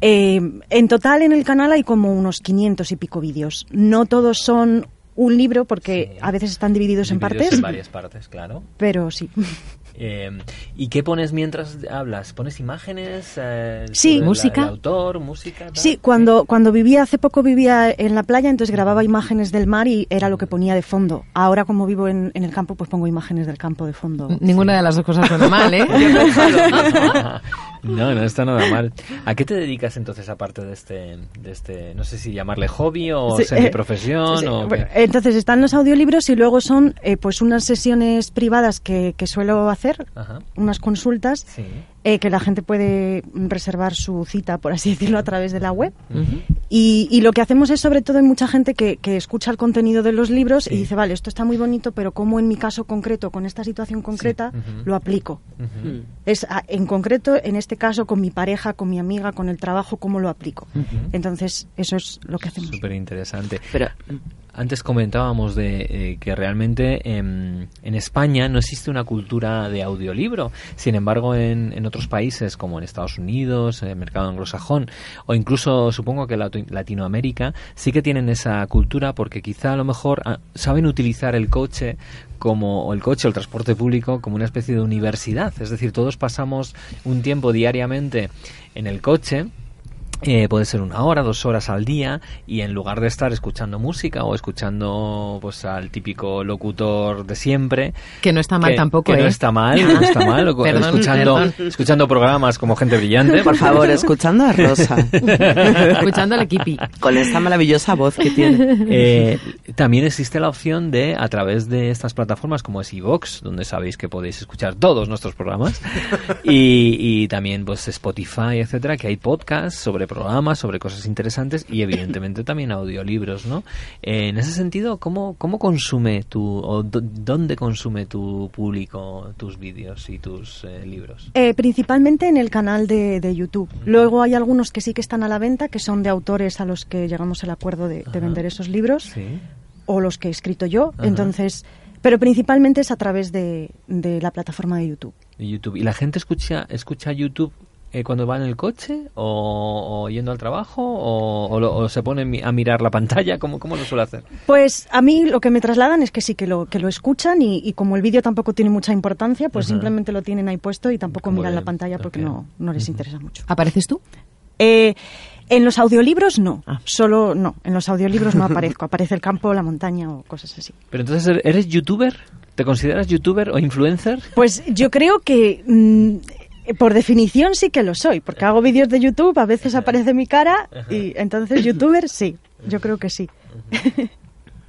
eh, en total en el canal hay como unos 500 y pico vídeos. No todos son un libro, porque Sí. a veces están divididos, en Divididos partes, En varias partes, claro. pero sí. Eh, ¿Y qué pones mientras hablas? ¿Pones imágenes? eh, Sí. la- ¿Música? el autor, música. tal? Sí, cuando, cuando vivía, hace poco vivía en la playa, entonces grababa imágenes del mar y era lo que ponía de fondo. Ahora, como vivo en, en el campo, pues pongo imágenes del campo de fondo. Ninguna de las dos cosas suena mal, ¿eh? no, no está nada mal. ¿A qué te dedicas entonces aparte de este, de este, no sé si llamarle hobby o Sí, semiprofesión eh, sí, sí. o Bueno, qué? entonces están los audiolibros y luego son eh, pues unas sesiones privadas que, que suelo hacer, Ajá. unas consultas Sí. eh, que la gente puede reservar su cita, por así decirlo, a través de la web. Y, y lo que hacemos es, sobre todo, hay mucha gente que, que escucha el contenido de los libros Sí. y dice, vale, esto está muy bonito, pero ¿cómo en mi caso concreto, con esta situación concreta, lo aplico? Mm. Es a- en concreto, en este caso, con mi pareja, con mi amiga, con el trabajo, ¿cómo lo aplico? Entonces, eso es lo que hacemos. Súper interesante. Pero Antes comentábamos de eh, que realmente em, en España no existe una cultura de audiolibro. Sin embargo, en, otros países como en Estados Unidos, el mercado anglosajón o incluso supongo que Latinoamérica sí que tienen esa cultura porque quizá a lo mejor ah, saben utilizar el coche como el coche el transporte público como una especie de universidad. Es decir, todos pasamos un tiempo diariamente en el coche Eh, puede ser una hora, dos horas al día y en lugar de estar escuchando música o escuchando pues al típico locutor de siempre que no está mal que- tampoco que ¿eh? no está mal no está mal Perdón, escuchando perdón. escuchando programas como gente brillante Por favor, escuchando a Rosa, escuchando al equipi con esta maravillosa voz que tiene. Eh, también existe la opción de, a través de estas plataformas como es iVox, donde sabéis que podéis escuchar todos nuestros programas, y, y también pues Spotify, etcétera, que hay podcasts sobre programas, sobre cosas interesantes y evidentemente también audiolibros, ¿no? Eh, en ese sentido, ¿cómo, cómo consume tu, o dó- dónde consume tu público tus vídeos y tus eh, libros? Eh, principalmente en el canal de, de YouTube. Luego hay algunos que sí que están a la venta, que son de autores a los que llegamos al acuerdo de, vender esos libros, Sí. o los que he escrito yo. Ajá. Entonces, pero principalmente es a través de, de la plataforma de YouTube. de YouTube. ¿Y la gente escucha, escucha YouTube eh, cuando va en el coche o, o yendo al trabajo o, o lo- o se pone a mirar la pantalla? ¿Cómo, ¿Cómo lo suele hacer? Pues a mí lo que me trasladan es que sí, que lo, que lo escuchan y, y como el vídeo tampoco tiene mucha importancia, pues simplemente lo tienen ahí puesto y tampoco Como miran la pantalla porque no, no les interesa mucho. ¿apareces tú? Eh, en los audiolibros no, Ah. solo no, en los audiolibros no aparezco, aparece el campo, la montaña o cosas así. Pero entonces, ¿eres youtuber? ¿Te consideras youtuber o influencer? Pues yo creo que mm, por definición sí que lo soy, porque hago vídeos de YouTube, a veces aparece mi cara y entonces youtuber sí, yo creo que sí.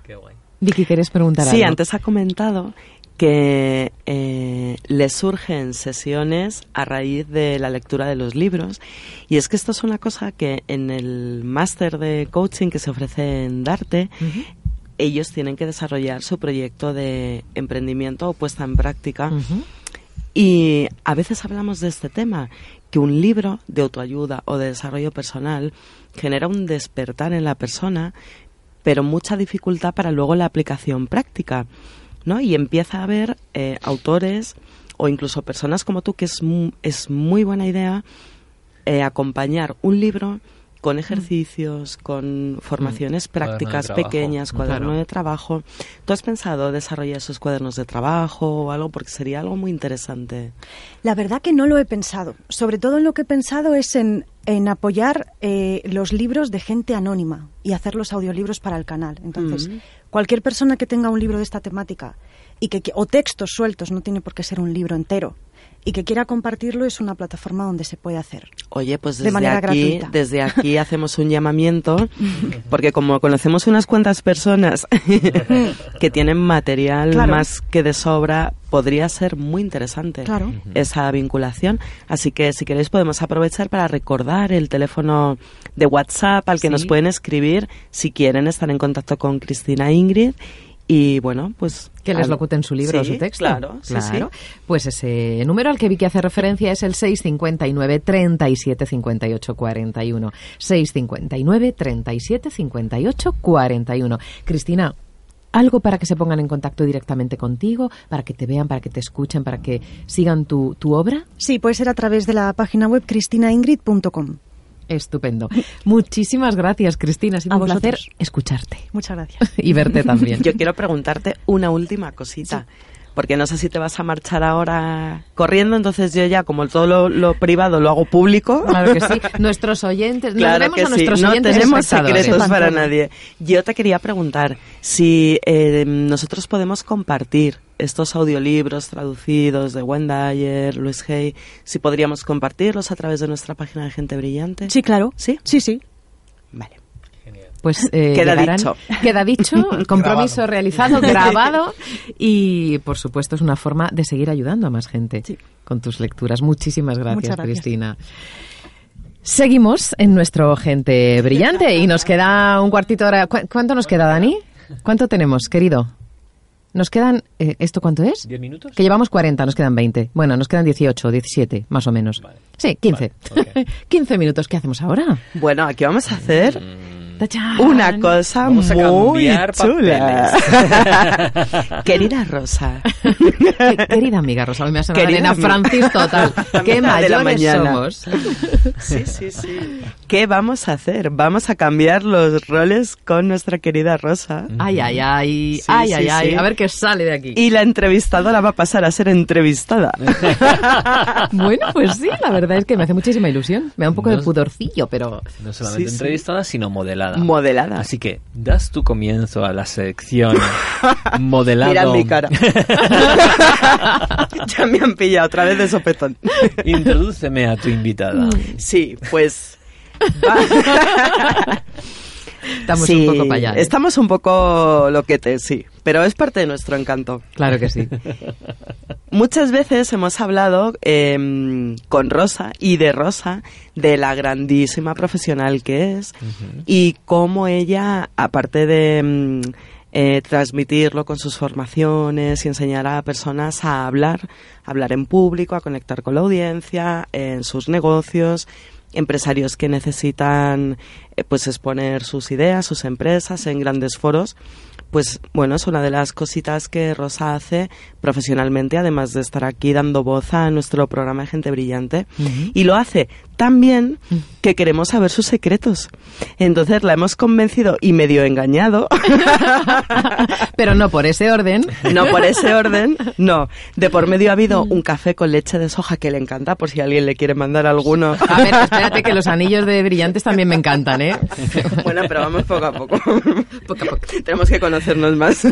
Qué guay. Vicky, ¿quieres preguntar Sí, algo? antes ha comentado que eh, le surgen sesiones a raíz de la lectura de los libros. Y es que esto es una cosa que en el máster de coaching que se ofrece en Darte, ellos tienen que desarrollar su proyecto de emprendimiento o puesta en práctica. Y a veces hablamos de este tema, que un libro de autoayuda o de desarrollo personal genera un despertar en la persona, pero mucha dificultad para luego la aplicación práctica, ¿no? Y empieza a haber eh, autores o incluso personas como tú que es, es muy buena idea eh, acompañar un libro con ejercicios, con formaciones Mm. Cuaderno prácticas pequeñas, cuaderno Claro. de trabajo. ¿Tú has pensado desarrollar esos cuadernos de trabajo o algo? Porque sería algo muy interesante. La verdad que no lo he pensado. Sobre todo en lo que he pensado es en, en apoyar eh, los libros de gente anónima y hacer los audiolibros para el canal. Entonces, Mm. cualquier persona que tenga un libro de esta temática y que, o textos sueltos, no tiene por qué ser un libro entero, y que quiera compartirlo es una plataforma donde se puede hacer. Oye, pues De desde manera aquí, gratuita. desde aquí hacemos un llamamiento, porque como conocemos unas cuantas personas que tienen material Claro. más que de sobra, podría ser muy interesante Claro. esa vinculación. Así que si queréis podemos aprovechar para recordar el teléfono de WhatsApp al que Sí. nos pueden escribir si quieren estar en contacto con Cristina e Ingrid. Y bueno, pues... Que les locuten su libro o Sí, su texto. Claro, sí, sí. Claro. Pues ese número al que Vicky hace referencia es el 659 37 58 41. 659 37 58 41. Cristina, algo para que se pongan en contacto directamente contigo, para que te vean, para que te escuchen, para que sigan tu, tu obra. Sí, puede ser a través de la página web cristinaingrid.com. Estupendo. Muchísimas gracias, Cristina. Ha sido A un placer vosotros. escucharte Muchas gracias. y verte también. Yo quiero preguntarte una última cosita. Porque no sé si te vas a marchar ahora corriendo, entonces yo ya, como todo lo, lo privado lo hago público. Claro que sí. Nuestros oyentes, nos Claro debemos que a nuestros sí, no oyentes tenemos secretos para nadie. Yo te quería preguntar si eh, nosotros podemos compartir estos audiolibros traducidos de Wendayer, Luis Hay, si podríamos compartirlos a través de nuestra página de Gente Brillante. Sí, claro. ¿Sí? Sí, sí. Vale. Pues eh, Queda llegarán- dicho. Queda dicho, compromiso Grabado. realizado, grabado y por supuesto es una forma de seguir ayudando a más gente Sí. con tus lecturas. Muchísimas gracias, gracias. Cristina. Seguimos en nuestro Gente Brillante y nos queda un cuartito de hora. ¿Cu- ¿Cuánto nos queda, Dani? ¿Cuánto tenemos, querido? Nos quedan... eh, ¿Esto cuánto es? ¿Diez minutos? Que llevamos 40, nos quedan 20. Bueno, nos quedan 18, 17, más o menos. Vale. Sí, 15. Vale, ok. 15 minutos. ¿Qué hacemos ahora? Bueno, aquí vamos a hacer ¡Tachán! una cosa Vamos muy chula. Querida Rosa, Querida amiga Rosa, hoy me Querida Elena. Francis total. Qué Amiga de la mayores mañana. somos. sí, sí, sí. ¿Qué vamos a hacer? Vamos a cambiar los roles con nuestra querida Rosa. Ay, ay, ay, Sí, ay, sí, ay, ay. A ver qué sale de aquí. Y la entrevistadora va a pasar a ser entrevistada. Bueno, pues sí, la verdad es que me hace muchísima ilusión. Me da un poco de pudorcillo, pero No solamente Sí, sí. entrevistada, sino modelada. Modelada. Así que das tu comienzo a la sección modelado. Mira mi cara. ya me han pillado otra vez de sopetón. Introdúceme a tu invitada. Sí, pues... va- estamos Sí, un poco para allá. ¿eh? Estamos un poco loquetes, sí. Pero es parte de nuestro encanto. Claro que sí. Muchas veces hemos hablado em, con Rosa y de Rosa de la grandísima profesional que es y cómo ella, aparte de em, eh, transmitirlo con sus formaciones y enseñar a personas a hablar, a hablar en público, a conectar con la audiencia, en sus negocios, empresarios que necesitan pues exponer sus ideas, sus empresas en grandes foros, pues bueno, es una de las cositas que Rosa hace profesionalmente, además de estar aquí dando voz a nuestro programa de Gente Brillante. Y lo hace tan bien que queremos saber sus secretos. Entonces la hemos convencido y medio engañado, Pero no por ese orden. no por ese orden, no. De por medio ha habido un café con leche de soja que le encanta, por si alguien le quiere mandar alguno. A ver, espérate que los anillos de brillantes también me encantan, ¿eh? Bueno, pero vamos poco a poco. Poco a poco. Tenemos que conocernos más.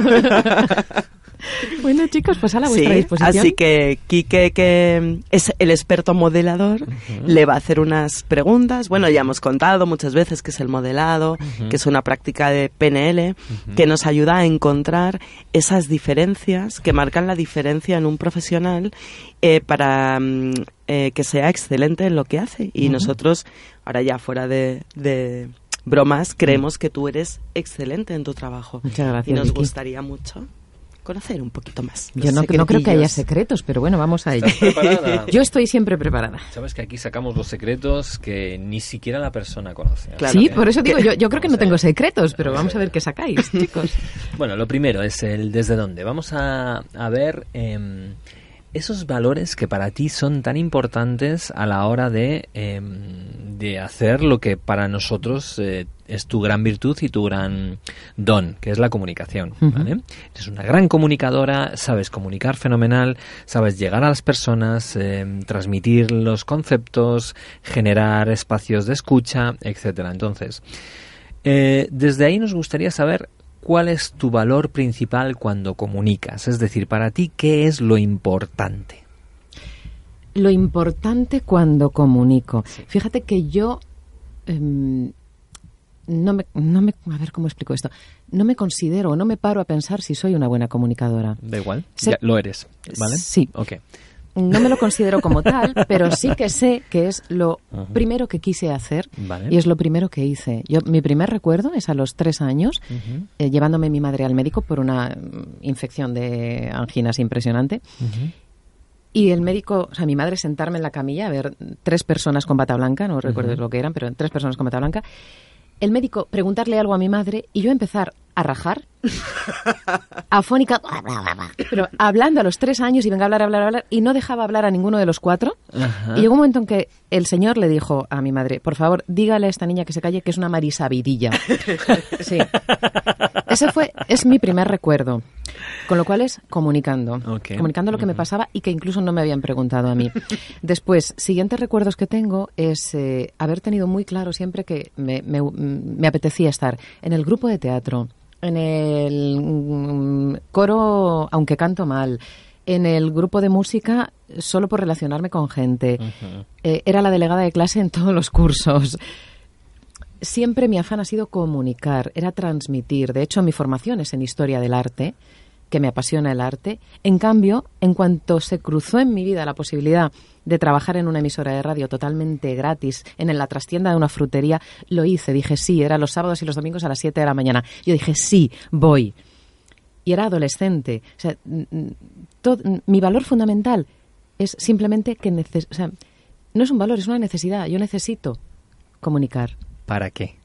Bueno, chicos, pues a la vuestra Sí, disposición. así que Quique, que es el experto modelador, le va a hacer unas preguntas. Bueno, ya hemos contado muchas veces que es el modelado, que es una práctica de PNL, que nos ayuda a encontrar esas diferencias que marcan la diferencia en un profesional eh, para mm, eh, que sea excelente en lo que hace. Y nosotros, ahora ya fuera de... de bromas, creemos que tú eres excelente en tu trabajo. Muchas gracias, Y nos Vicky. gustaría mucho conocer un poquito más. Yo no, no creo que haya secretos, pero bueno, vamos a ello. ¿Estás preparada? Yo estoy siempre preparada. Sabes que aquí sacamos los secretos que ni siquiera la persona conoce. Claro. sí, ¿Eh? por eso digo, yo, yo creo que no tengo secretos, pero vamos a ver qué sacáis, chicos. Bueno, lo primero es el desde dónde. Vamos a, a ver em, esos valores que para ti son tan importantes a la hora de, em, de hacer lo que para nosotros eh, es tu gran virtud y tu gran don, que es la comunicación. ¿vale? Eres una gran comunicadora, sabes comunicar fenomenal, sabes llegar a las personas, em, transmitir los conceptos, generar espacios de escucha, etcétera. Entonces, eh, desde ahí nos gustaría saber cuál es tu valor principal cuando comunicas. Es decir, para ti, ¿qué es lo importante? Lo importante cuando comunico. Fíjate que yo em, no, me, no me... A ver cómo explico esto. No me considero, no me paro a pensar si soy una buena comunicadora. Da igual. Ya lo eres, ¿vale? Sí. Ok. No me lo considero como tal, pero sí que sé que es lo primero que quise hacer Vale. y es lo primero que hice. Yo, mi primer recuerdo es a los tres años, eh, llevándome mi madre al médico por una mm, infección de anginas impresionante. Y el médico, o sea, mi madre sentarme en la camilla, a ver, tres personas con bata blanca, no recuerdo lo que eran, pero tres personas con bata blanca. El médico preguntarle algo a mi madre y yo empezar a rajar, afónica, pero hablando a los tres años y venga a hablar, hablar, hablar, y no dejaba hablar a ninguno de los cuatro. Ajá. Y llegó un momento en que el señor le dijo a mi madre, por favor, dígale a esta niña que se calle, que es una marisabidilla. Sí. Ese fue, es mi primer recuerdo. Con lo cual es comunicando. Comunicando lo que me pasaba y que incluso no me habían preguntado a mí. Después, siguientes recuerdos que tengo es eh, haber tenido muy claro siempre que me, me- me apetecía estar en el grupo de teatro, en el mm, coro, aunque canto mal, en el grupo de música solo por relacionarme con gente. Eh, era la delegada de clase en todos los cursos. Siempre mi afán ha sido comunicar, era transmitir. De hecho, mi formación es en historia del arte, que me apasiona el arte. En cambio, en cuanto se cruzó en mi vida la posibilidad de trabajar en una emisora de radio totalmente gratis, en la trastienda de una frutería, lo hice. Dije sí, era los sábados y los domingos a las 7 de la mañana. Yo dije sí, voy. Y era adolescente. Mi valor fundamental es simplemente que no es un valor, es una necesidad. Yo necesito comunicar. ¿Para qué?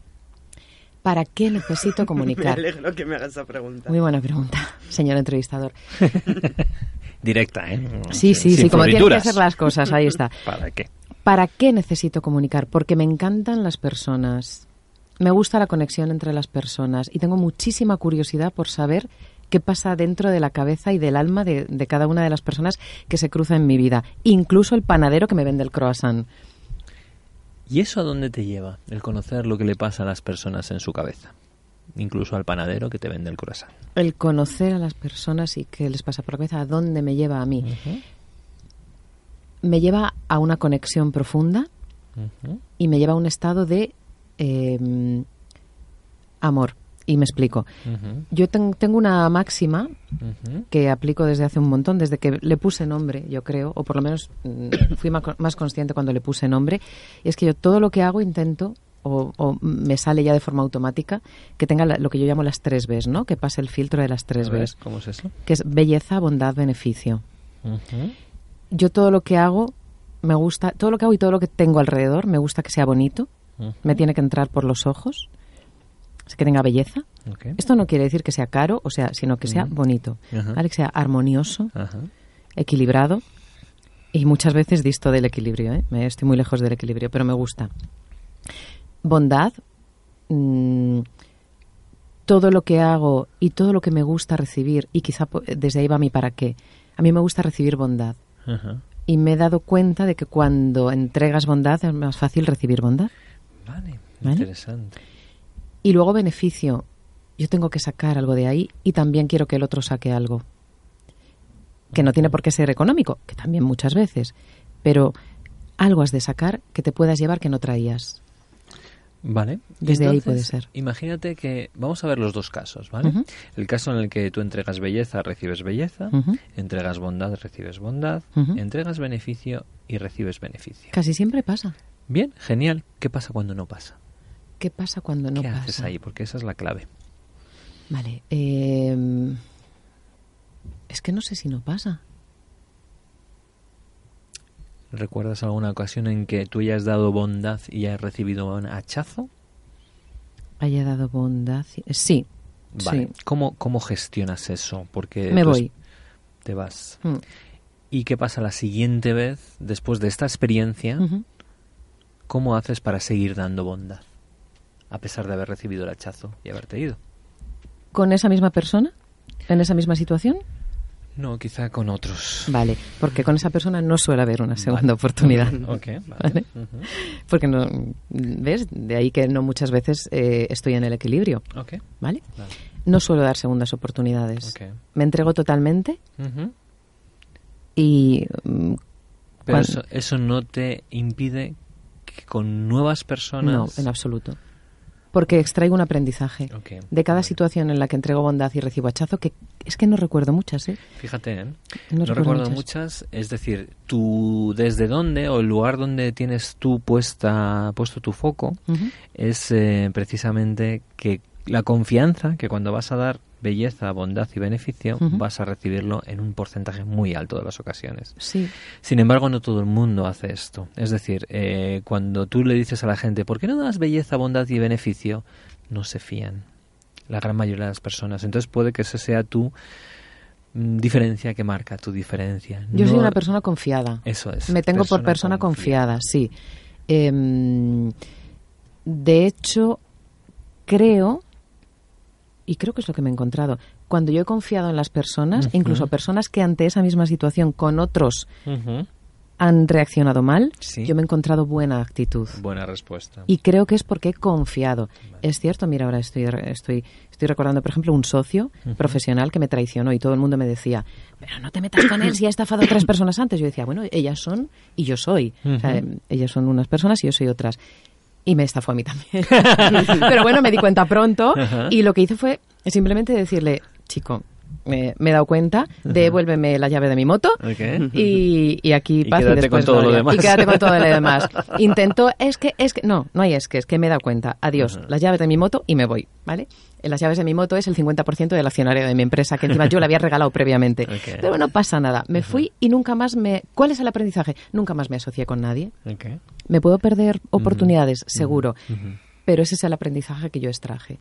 ¿Para qué necesito Me comunicar? alegro que me hagas esa pregunta. Muy buena pregunta, señor entrevistador. Directa, ¿eh? Sí, sí, Sin sí, como tienen que hacer las cosas, ahí está. ¿Para qué? ¿Para qué necesito comunicar? Porque me encantan las personas. Me gusta la conexión entre las personas y tengo muchísima curiosidad por saber qué pasa dentro de la cabeza y del alma de, de cada una de las personas que se cruza en mi vida. Incluso el panadero que me vende el croissant. ¿Y eso a dónde te lleva? El conocer lo que le pasa a las personas en su cabeza. Incluso al panadero que te vende el croissant. El conocer a las personas y qué les pasa por la cabeza, a dónde me lleva a mí. Me lleva a una conexión profunda y me lleva a un estado de eh, amor. Y me explico. Yo ten- tengo una máxima que aplico desde hace un montón, desde que le puse nombre, yo creo, o por lo menos mm, fui más consciente cuando le puse nombre, y es que yo todo lo que hago intento, o, o me sale ya de forma automática, que tenga la- lo que yo llamo las tres Bs, ¿no? Que pase el filtro de las tres ver, Bs, ¿Cómo es eso? que es belleza, bondad, beneficio. Yo todo lo que hago, me gusta, todo lo que hago y todo lo que tengo alrededor, me gusta que sea bonito, me tiene que entrar por los ojos, que tenga belleza. Ok. Esto no quiere decir que sea caro, o sea, sino que sea Ujú. bonito, Ajá. ¿vale? Que sea armonioso, Ajá. equilibrado y muchas veces disto del equilibrio. ¿eh? Me estoy muy lejos del equilibrio, pero me gusta. Bondad, mm, todo lo que hago y todo lo que me gusta recibir, y quizá po- desde ahí va mi para qué. A mí me gusta recibir bondad. Y me he dado cuenta de que cuando entregas bondad es más fácil recibir bondad. Vale, ¿Vale? interesante. Y luego beneficio. Yo tengo que sacar algo de ahí y también quiero que el otro saque algo. Que no tiene por qué ser económico, que también muchas veces. Pero algo has de sacar que te puedas llevar que no traías. Vale. Desde ahí puede ser. Imagínate que vamos a ver los dos casos, ¿vale? El caso en el que tú entregas belleza, recibes belleza, entregas bondad, recibes bondad, entregas beneficio y recibes beneficio. Casi siempre pasa. Bien, genial. ¿Qué pasa cuando no pasa? ¿Qué pasa cuando no ¿Qué pasa? haces ahí? Porque esa es la clave. Vale. eh, es que no sé si no pasa. ¿Recuerdas alguna ocasión en que tú hayas dado bondad y hayas recibido un hachazo? Haya dado bondad. Sí. Vale. Sí. ¿Cómo, ¿Cómo gestionas eso? Porque Me voy. Te vas. Mm. ¿Y qué pasa la siguiente vez, después de esta experiencia? Ujú. ¿Cómo haces para seguir dando bondad? A pesar de haber recibido el hachazo y haberte ido. ¿Con esa misma persona? ¿En esa misma situación? No, quizá con otros. Vale, porque con esa persona no suele haber una segunda oportunidad. Ok, vale. Vale. Ujú. Porque no, ¿ves? De ahí que no muchas veces eh, estoy en el equilibrio, Ok, ¿vale? vale. No suelo dar segundas oportunidades. Ok. Me entrego totalmente Ujú. y mm, Pero eso, eso no te impide que con nuevas no, personas... en absoluto. Porque extraigo un aprendizaje de cada situación en la que entrego bondad y recibo hachazo, que es que no recuerdo muchas, ¿eh? Fíjate, ¿eh? No No, recuerdo recuerdo muchas. muchas. Es decir, tú desde dónde o el lugar donde tienes tú puesta, puesto tu foco es eh, precisamente que la confianza que cuando vas a dar belleza, bondad y beneficio vas a recibirlo en un porcentaje muy alto de las ocasiones. Sí, Sin embargo, no todo el mundo hace esto. Es decir, eh, cuando tú le dices a la gente, ¿por qué no das belleza, bondad y beneficio? No se fían. La gran mayoría de las personas. Entonces puede que esa sea tu mm, diferencia que marca tu diferencia. yo soy una persona confiada. Eso es. Me tengo por persona confiada, sí. Em, de hecho, creo, y creo que es lo que me he encontrado, cuando yo he confiado en las personas, incluso personas que ante esa misma situación con otros han reaccionado mal, Sí. yo me he encontrado buena actitud. Buena respuesta. Y creo que es porque he confiado. Es cierto, mira, ahora estoy, estoy, estoy recordando, por ejemplo, un socio profesional que me traicionó y todo el mundo me decía, pero no te metas con él si ha estafado a otras personas antes. Yo decía, bueno, ellas son y yo soy. O sea, Ujú. ellas son unas personas y yo soy otras. Y me estafó a mí también. pero bueno, me di cuenta pronto Ajá. y lo que hice fue simplemente decirle, chico, me, me he dado cuenta, devuélveme la llave de mi moto y, y aquí Y paz y quédate después con todo lo demás. Y quédate con todo lo demás. Intentó, es que, es que, no, no hay es que, es que me he dado cuenta. Adiós, las llaves de mi moto y me voy, ¿vale? Las llaves de mi moto es el 50% del accionario de mi empresa, que encima yo le había regalado previamente. Pero no pasa nada. Me fui y nunca más me... ¿Cuál es el aprendizaje? Nunca más me asocié con nadie. Ok. ¿Me puedo perder oportunidades? Seguro. Pero ese es el aprendizaje que yo extraje.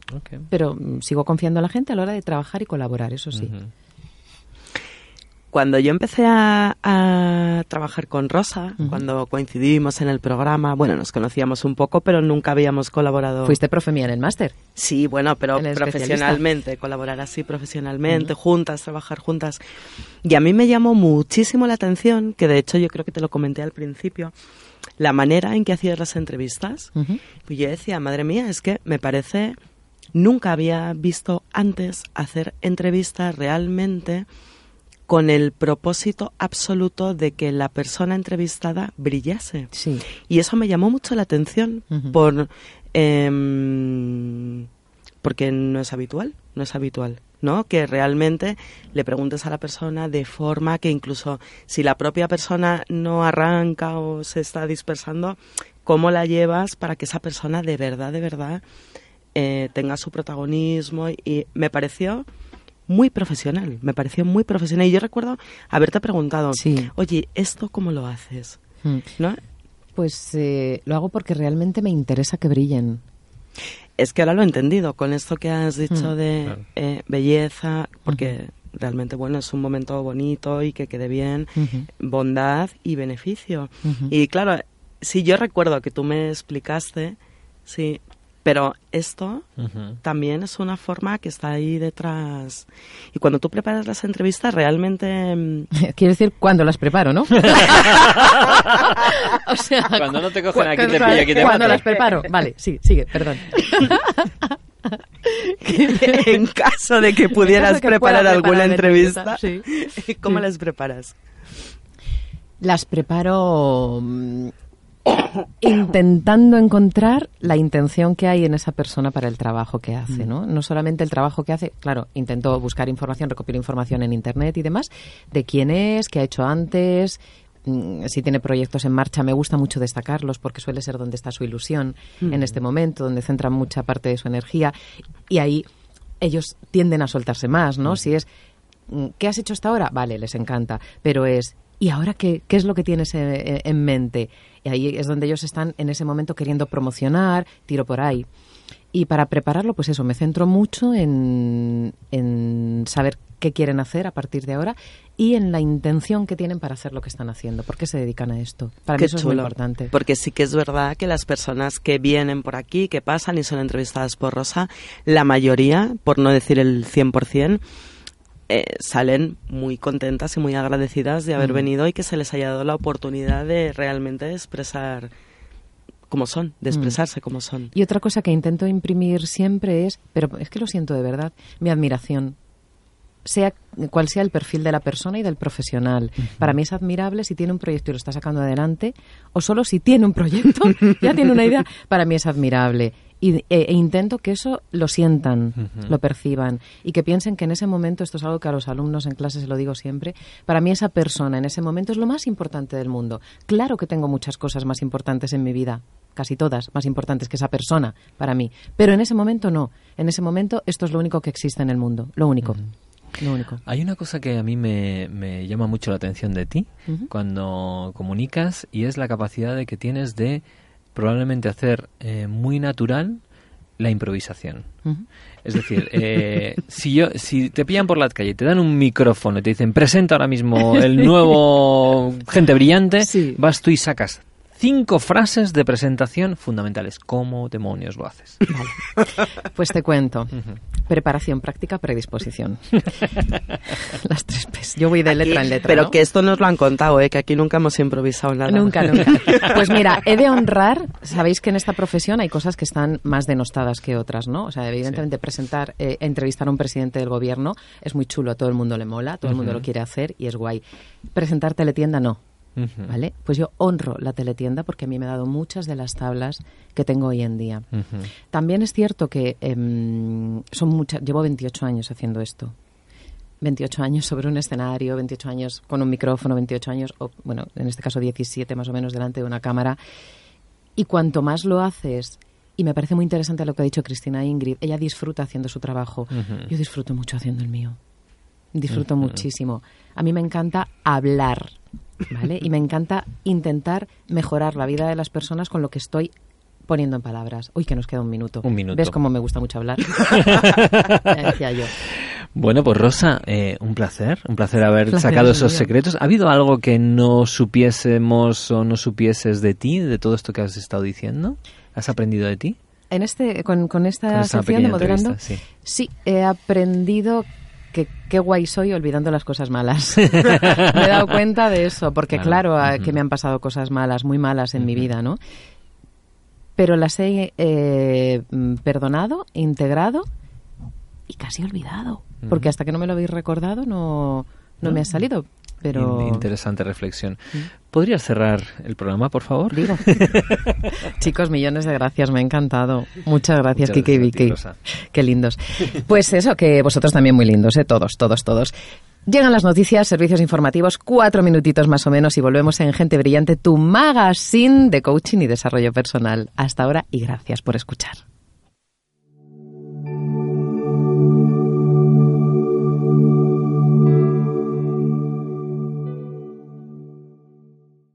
Pero mm, sigo confiando en la gente a la hora de trabajar y colaborar, eso sí. Cuando yo empecé a, a trabajar con Rosa, cuando coincidimos en el programa, bueno, nos conocíamos un poco, pero nunca habíamos colaborado. Fuiste profe mía en el máster. Sí, bueno, pero profesionalmente, colaborar así profesionalmente, juntas, trabajar juntas. Y a mí me llamó muchísimo la atención, que de hecho yo creo que te lo comenté al principio, la manera en que hacías las entrevistas. Yo decía, madre mía, es que me parece, nunca había visto antes hacer entrevistas realmente con el propósito absoluto de que la persona entrevistada brillase. Sí. Y eso me llamó mucho la atención por em, porque no es habitual, no es habitual, ¿no? Que realmente le preguntes a la persona de forma que incluso si la propia persona no arranca o se está dispersando, cómo la llevas para que esa persona de verdad, de verdad eh, tenga su protagonismo y me pareció muy profesional, me pareció muy profesional y yo recuerdo haberte preguntado, Sí. oye, ¿esto cómo lo haces? Mm. ¿No? Pues eh, lo hago porque realmente me interesa que brillen. Es que ahora lo he entendido con esto que has dicho Mm. de Claro. eh, belleza, porque realmente bueno es un momento bonito y que quede bien, bondad y beneficio. Y claro, si yo recuerdo que tú me explicaste, sí, pero esto también es una forma que está ahí detrás. Y cuando tú preparas las entrevistas, realmente mm, Quiero decir, cuando las preparo, ¿no? o sea, Cuando no te cogen aquí, te pilla, aquí te Cuando las preparo. Vale, sí, sigue, perdón. en caso de que pudieras de que preparar alguna preparar entrevista, entrevista, sí. ¿cómo Sí. las preparas? Las preparo mm, intentando encontrar la intención que hay en esa persona para el trabajo que hace, ¿no? No solamente el trabajo que hace, claro, intento buscar información, recopilar información en internet y demás, de quién es, qué ha hecho antes, mm, si tiene proyectos en marcha, me gusta mucho destacarlos porque suele ser donde está su ilusión en este momento, donde centra mucha parte de su energía y ahí ellos tienden a soltarse más, ¿no? Si es mm, ¿qué has hecho hasta ahora? Vale, les encanta, pero es ¿y ahora qué, qué es lo que tienes eh, en mente? Y ahí es donde ellos están en ese momento queriendo promocionar, tiro por ahí. Y para prepararlo, pues eso, me centro mucho en, en saber qué quieren hacer a partir de ahora y en la intención que tienen para hacer lo que están haciendo. ¿Por qué se dedican a esto? Para mí Qué eso es muy importante. Porque sí que es verdad que las personas que vienen por aquí, que pasan y son entrevistadas por Rosa, la mayoría, por no decir el 100%, eh, salen muy contentas y muy agradecidas de haber Mm. venido y que se les haya dado la oportunidad de realmente expresar como son, de Mm. expresarse como son. Y otra cosa que intento imprimir siempre es, pero es que lo siento de verdad, mi admiración. Sea cual sea el perfil de la persona y del profesional. Para mí es admirable si tiene un proyecto y lo está sacando adelante, o solo si tiene un proyecto, ya tiene una idea, para mí es admirable. Y, e, e intento que eso lo sientan, lo perciban y que piensen que en ese momento, esto es algo que a los alumnos en clase se lo digo siempre, para mí esa persona en ese momento es lo más importante del mundo. Claro que tengo muchas cosas más importantes en mi vida, casi todas más importantes que esa persona para mí, pero en ese momento no. En ese momento esto es lo único que existe en el mundo, lo único. Lo único. Hay una cosa que a mí me, me llama mucho la atención de ti cuando comunicas y es la capacidad de que tienes de probablemente hacer eh, muy natural la improvisación. Es decir, eh, si yo, si te pillan por la calle te dan un micrófono y te dicen presenta ahora mismo el nuevo gente brillante, Sí. vas tú y sacas cinco frases de presentación fundamentales. ¿Cómo demonios lo haces? Pues te cuento. Preparación, práctica, predisposición. Las tres P's. Yo voy de letra en letra. Pero ¿no? que esto nos lo han contado, ¿eh? que aquí nunca hemos improvisado nada. Nunca, nunca. Pues mira, he de honrar, sabéis que en esta profesión hay cosas que están más denostadas que otras, ¿no? O sea, evidentemente presentar, eh, entrevistar a un presidente del gobierno es muy chulo, a todo el mundo le mola, todo el mundo lo quiere hacer y es guay. Presentar teletienda no, ¿vale? Pues yo honro la teletienda porque a mí me ha dado muchas de las tablas que tengo hoy en día. También es cierto que em, son muchas, llevo 28 años haciendo esto. 28 años sobre un escenario, 28 años con un micrófono, 28 años, o, bueno, en este caso 17 más o menos delante de una cámara. Y cuanto más lo haces, y me parece muy interesante lo que ha dicho Cristina Ingrid, ella disfruta haciendo su trabajo. Yo disfruto mucho haciendo el mío. Disfruto muchísimo. A mí me encanta hablar, ¿vale? Y me encanta intentar mejorar la vida de las personas con lo que estoy poniendo en palabras. Uy, que nos queda un minuto. Un minuto. ¿Ves cómo me gusta mucho hablar? decía yo. Bueno, pues Rosa, eh, un placer, un placer haber Placer sacado es esos secretos. ¿Ha habido algo que no supiésemos o no supieses de ti, de todo esto que has estado diciendo? ¿Has aprendido de ti? En este, con, con esta Con esta sección de moderando, sí. sí, he aprendido qué guay soy olvidando las cosas malas. me he dado cuenta de eso, porque Claro. que me han pasado cosas malas, muy malas en mi vida, ¿no? Pero las he eh, mm, perdonado, integrado y casi olvidado. Porque hasta que no me lo habéis recordado no, no me ha salido. Pero In- Interesante reflexión. ¿Podrías cerrar el programa, por favor? digo, chicos, millones de gracias, me ha encantado. Muchas gracias, Kike y Vicky. Qué lindos. Pues eso, que vosotros también muy lindos, ¿eh? Todos, todos, todos. Llegan las noticias, servicios informativos, cuatro minutitos más o menos y volvemos en Gente Brillante, tu magazine de coaching y desarrollo personal. Hasta ahora y gracias por escuchar.